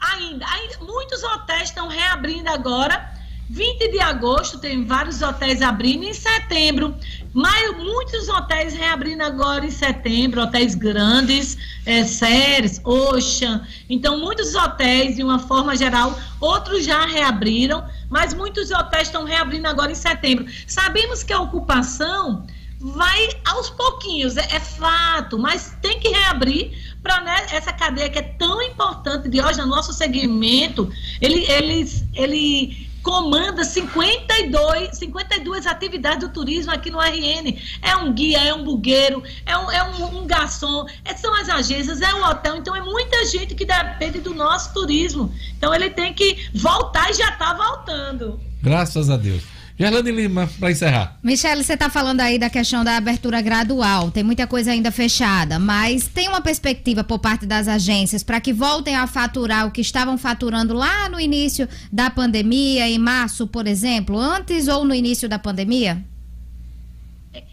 ainda? Ainda. Muitos hotéis estão reabrindo agora 20 de agosto tem vários hotéis abrindo, em setembro, maio, muitos hotéis reabrindo agora em setembro, hotéis grandes, é, Ceres, Ocean. Então, muitos hotéis, de uma forma geral, outros já reabriram, mas muitos hotéis estão reabrindo agora em setembro. Sabemos que a ocupação vai aos pouquinhos, é, é fato, mas tem que reabrir para né, essa cadeia que é tão importante de hoje no nosso segmento, ele, ele, ele comanda 52, 52 atividades do turismo aqui no RN. É um guia, é um bugueiro, é um, é um, um garçom, é, são as agências, é o hotel. Então é muita gente que depende do nosso turismo. Então ele tem que voltar e já está voltando. Graças a Deus. Gerlane Lima, para encerrar. Michele, você está falando aí da questão da abertura gradual. Tem muita coisa ainda fechada, mas tem uma perspectiva por parte das agências para que voltem a faturar o que estavam faturando lá no início da pandemia, em março, por exemplo, antes ou no início da pandemia?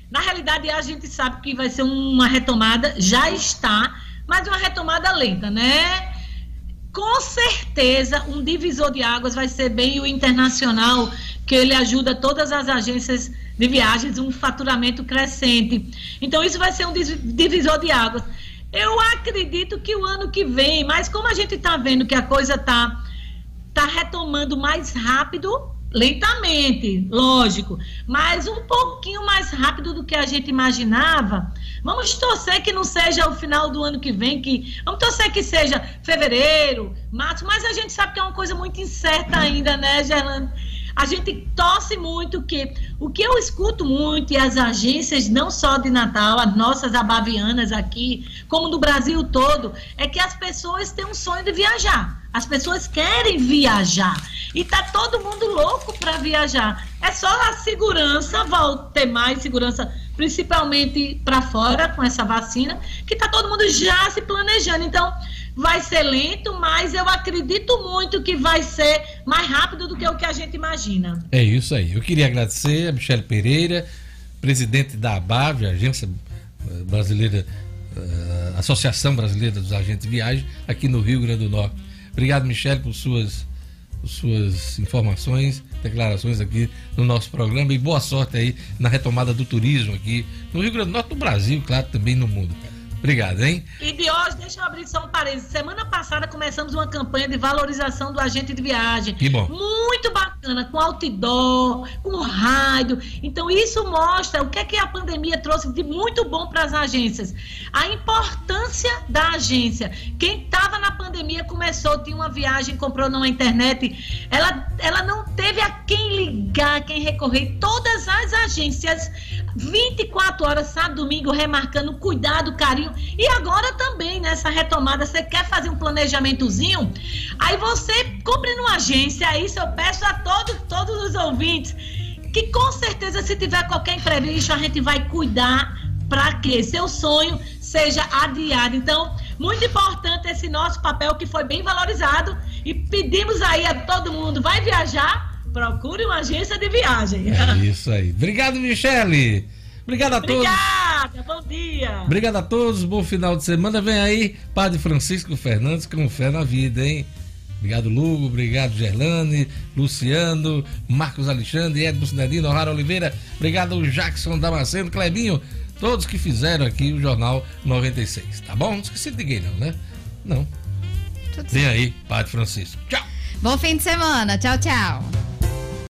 Na realidade, a gente sabe que vai ser uma retomada, já está, mas uma retomada lenta, né? Com certeza, um divisor de águas vai ser bem o internacional que ele ajuda todas as agências de viagens um faturamento crescente. Então, isso vai ser um divisor de águas. Eu acredito que o ano que vem, mas como a gente está vendo que a coisa está tá retomando mais rápido, lentamente, lógico, mas um pouquinho mais rápido do que a gente imaginava. Vamos torcer que não seja o final do ano que vem, que vamos torcer que seja fevereiro, março, mas a gente sabe que é uma coisa muito incerta ainda, né, Gerlando? A gente torce muito que o que eu escuto muito e as agências, não só de Natal, as nossas abavianas aqui, como no Brasil todo, é que as pessoas têm um sonho de viajar. As pessoas querem viajar. E tá todo mundo louco para viajar. É só a segurança, ter mais segurança, principalmente para fora com essa vacina, que tá todo mundo já se planejando. Então, vai ser lento, mas eu acredito muito que vai ser mais rápido do que o que a gente imagina. É isso aí. Eu queria agradecer a Michele Pereira, presidente da ABAV, Agência eh, Brasileira, uh, Associação Brasileira dos Agentes de Viagem, aqui no Rio Grande do Norte. Obrigado, Michele, por suas, por suas informações, declarações aqui no nosso programa e boa sorte aí na retomada do turismo aqui no Rio Grande do Norte, no Brasil, claro, também no mundo. Obrigado, hein? E hoje, deixa eu abrir só um parênteses. Semana passada começamos uma campanha de valorização do agente de viagem. Que bom. Muito bacana, com outdoor, com rádio. Então, isso mostra o que é que a pandemia trouxe de muito bom para as agências. A importância da agência. Quem estava na pandemia começou, tinha uma viagem, comprou numa internet. Ela, ela não teve a quem ligar, quem recorrer. Todas as agências, 24 horas, sábado, domingo, remarcando cuidado, carinho e agora também, nessa retomada, você quer fazer um planejamentozinho? Aí você compre numa agência, isso eu peço a todos, todos os ouvintes, que com certeza, se tiver qualquer imprevisto, a gente vai cuidar para que seu sonho seja adiado. Então, muito importante esse nosso papel que foi bem valorizado e pedimos aí a todo mundo, vai viajar, procure uma agência de viagem. É isso aí. Obrigado, Michele. Obrigado a todos. Obrigada, bom dia. Obrigado a todos, bom final de semana. Vem aí, Padre Francisco Fernandes com fé na vida, hein? Obrigado, Lugo. Obrigado, Gerlane, Luciano, Marcos Alexandre, Edson Cidadino, Lara Oliveira. Obrigado, Jackson Damasceno, Clebinho. Todos que fizeram aqui o Jornal 96. Tá bom? Não esqueci de ninguém, não, né? Não. Tudo Vem certo. aí, Padre Francisco. Tchau. Bom fim de semana. Tchau, tchau.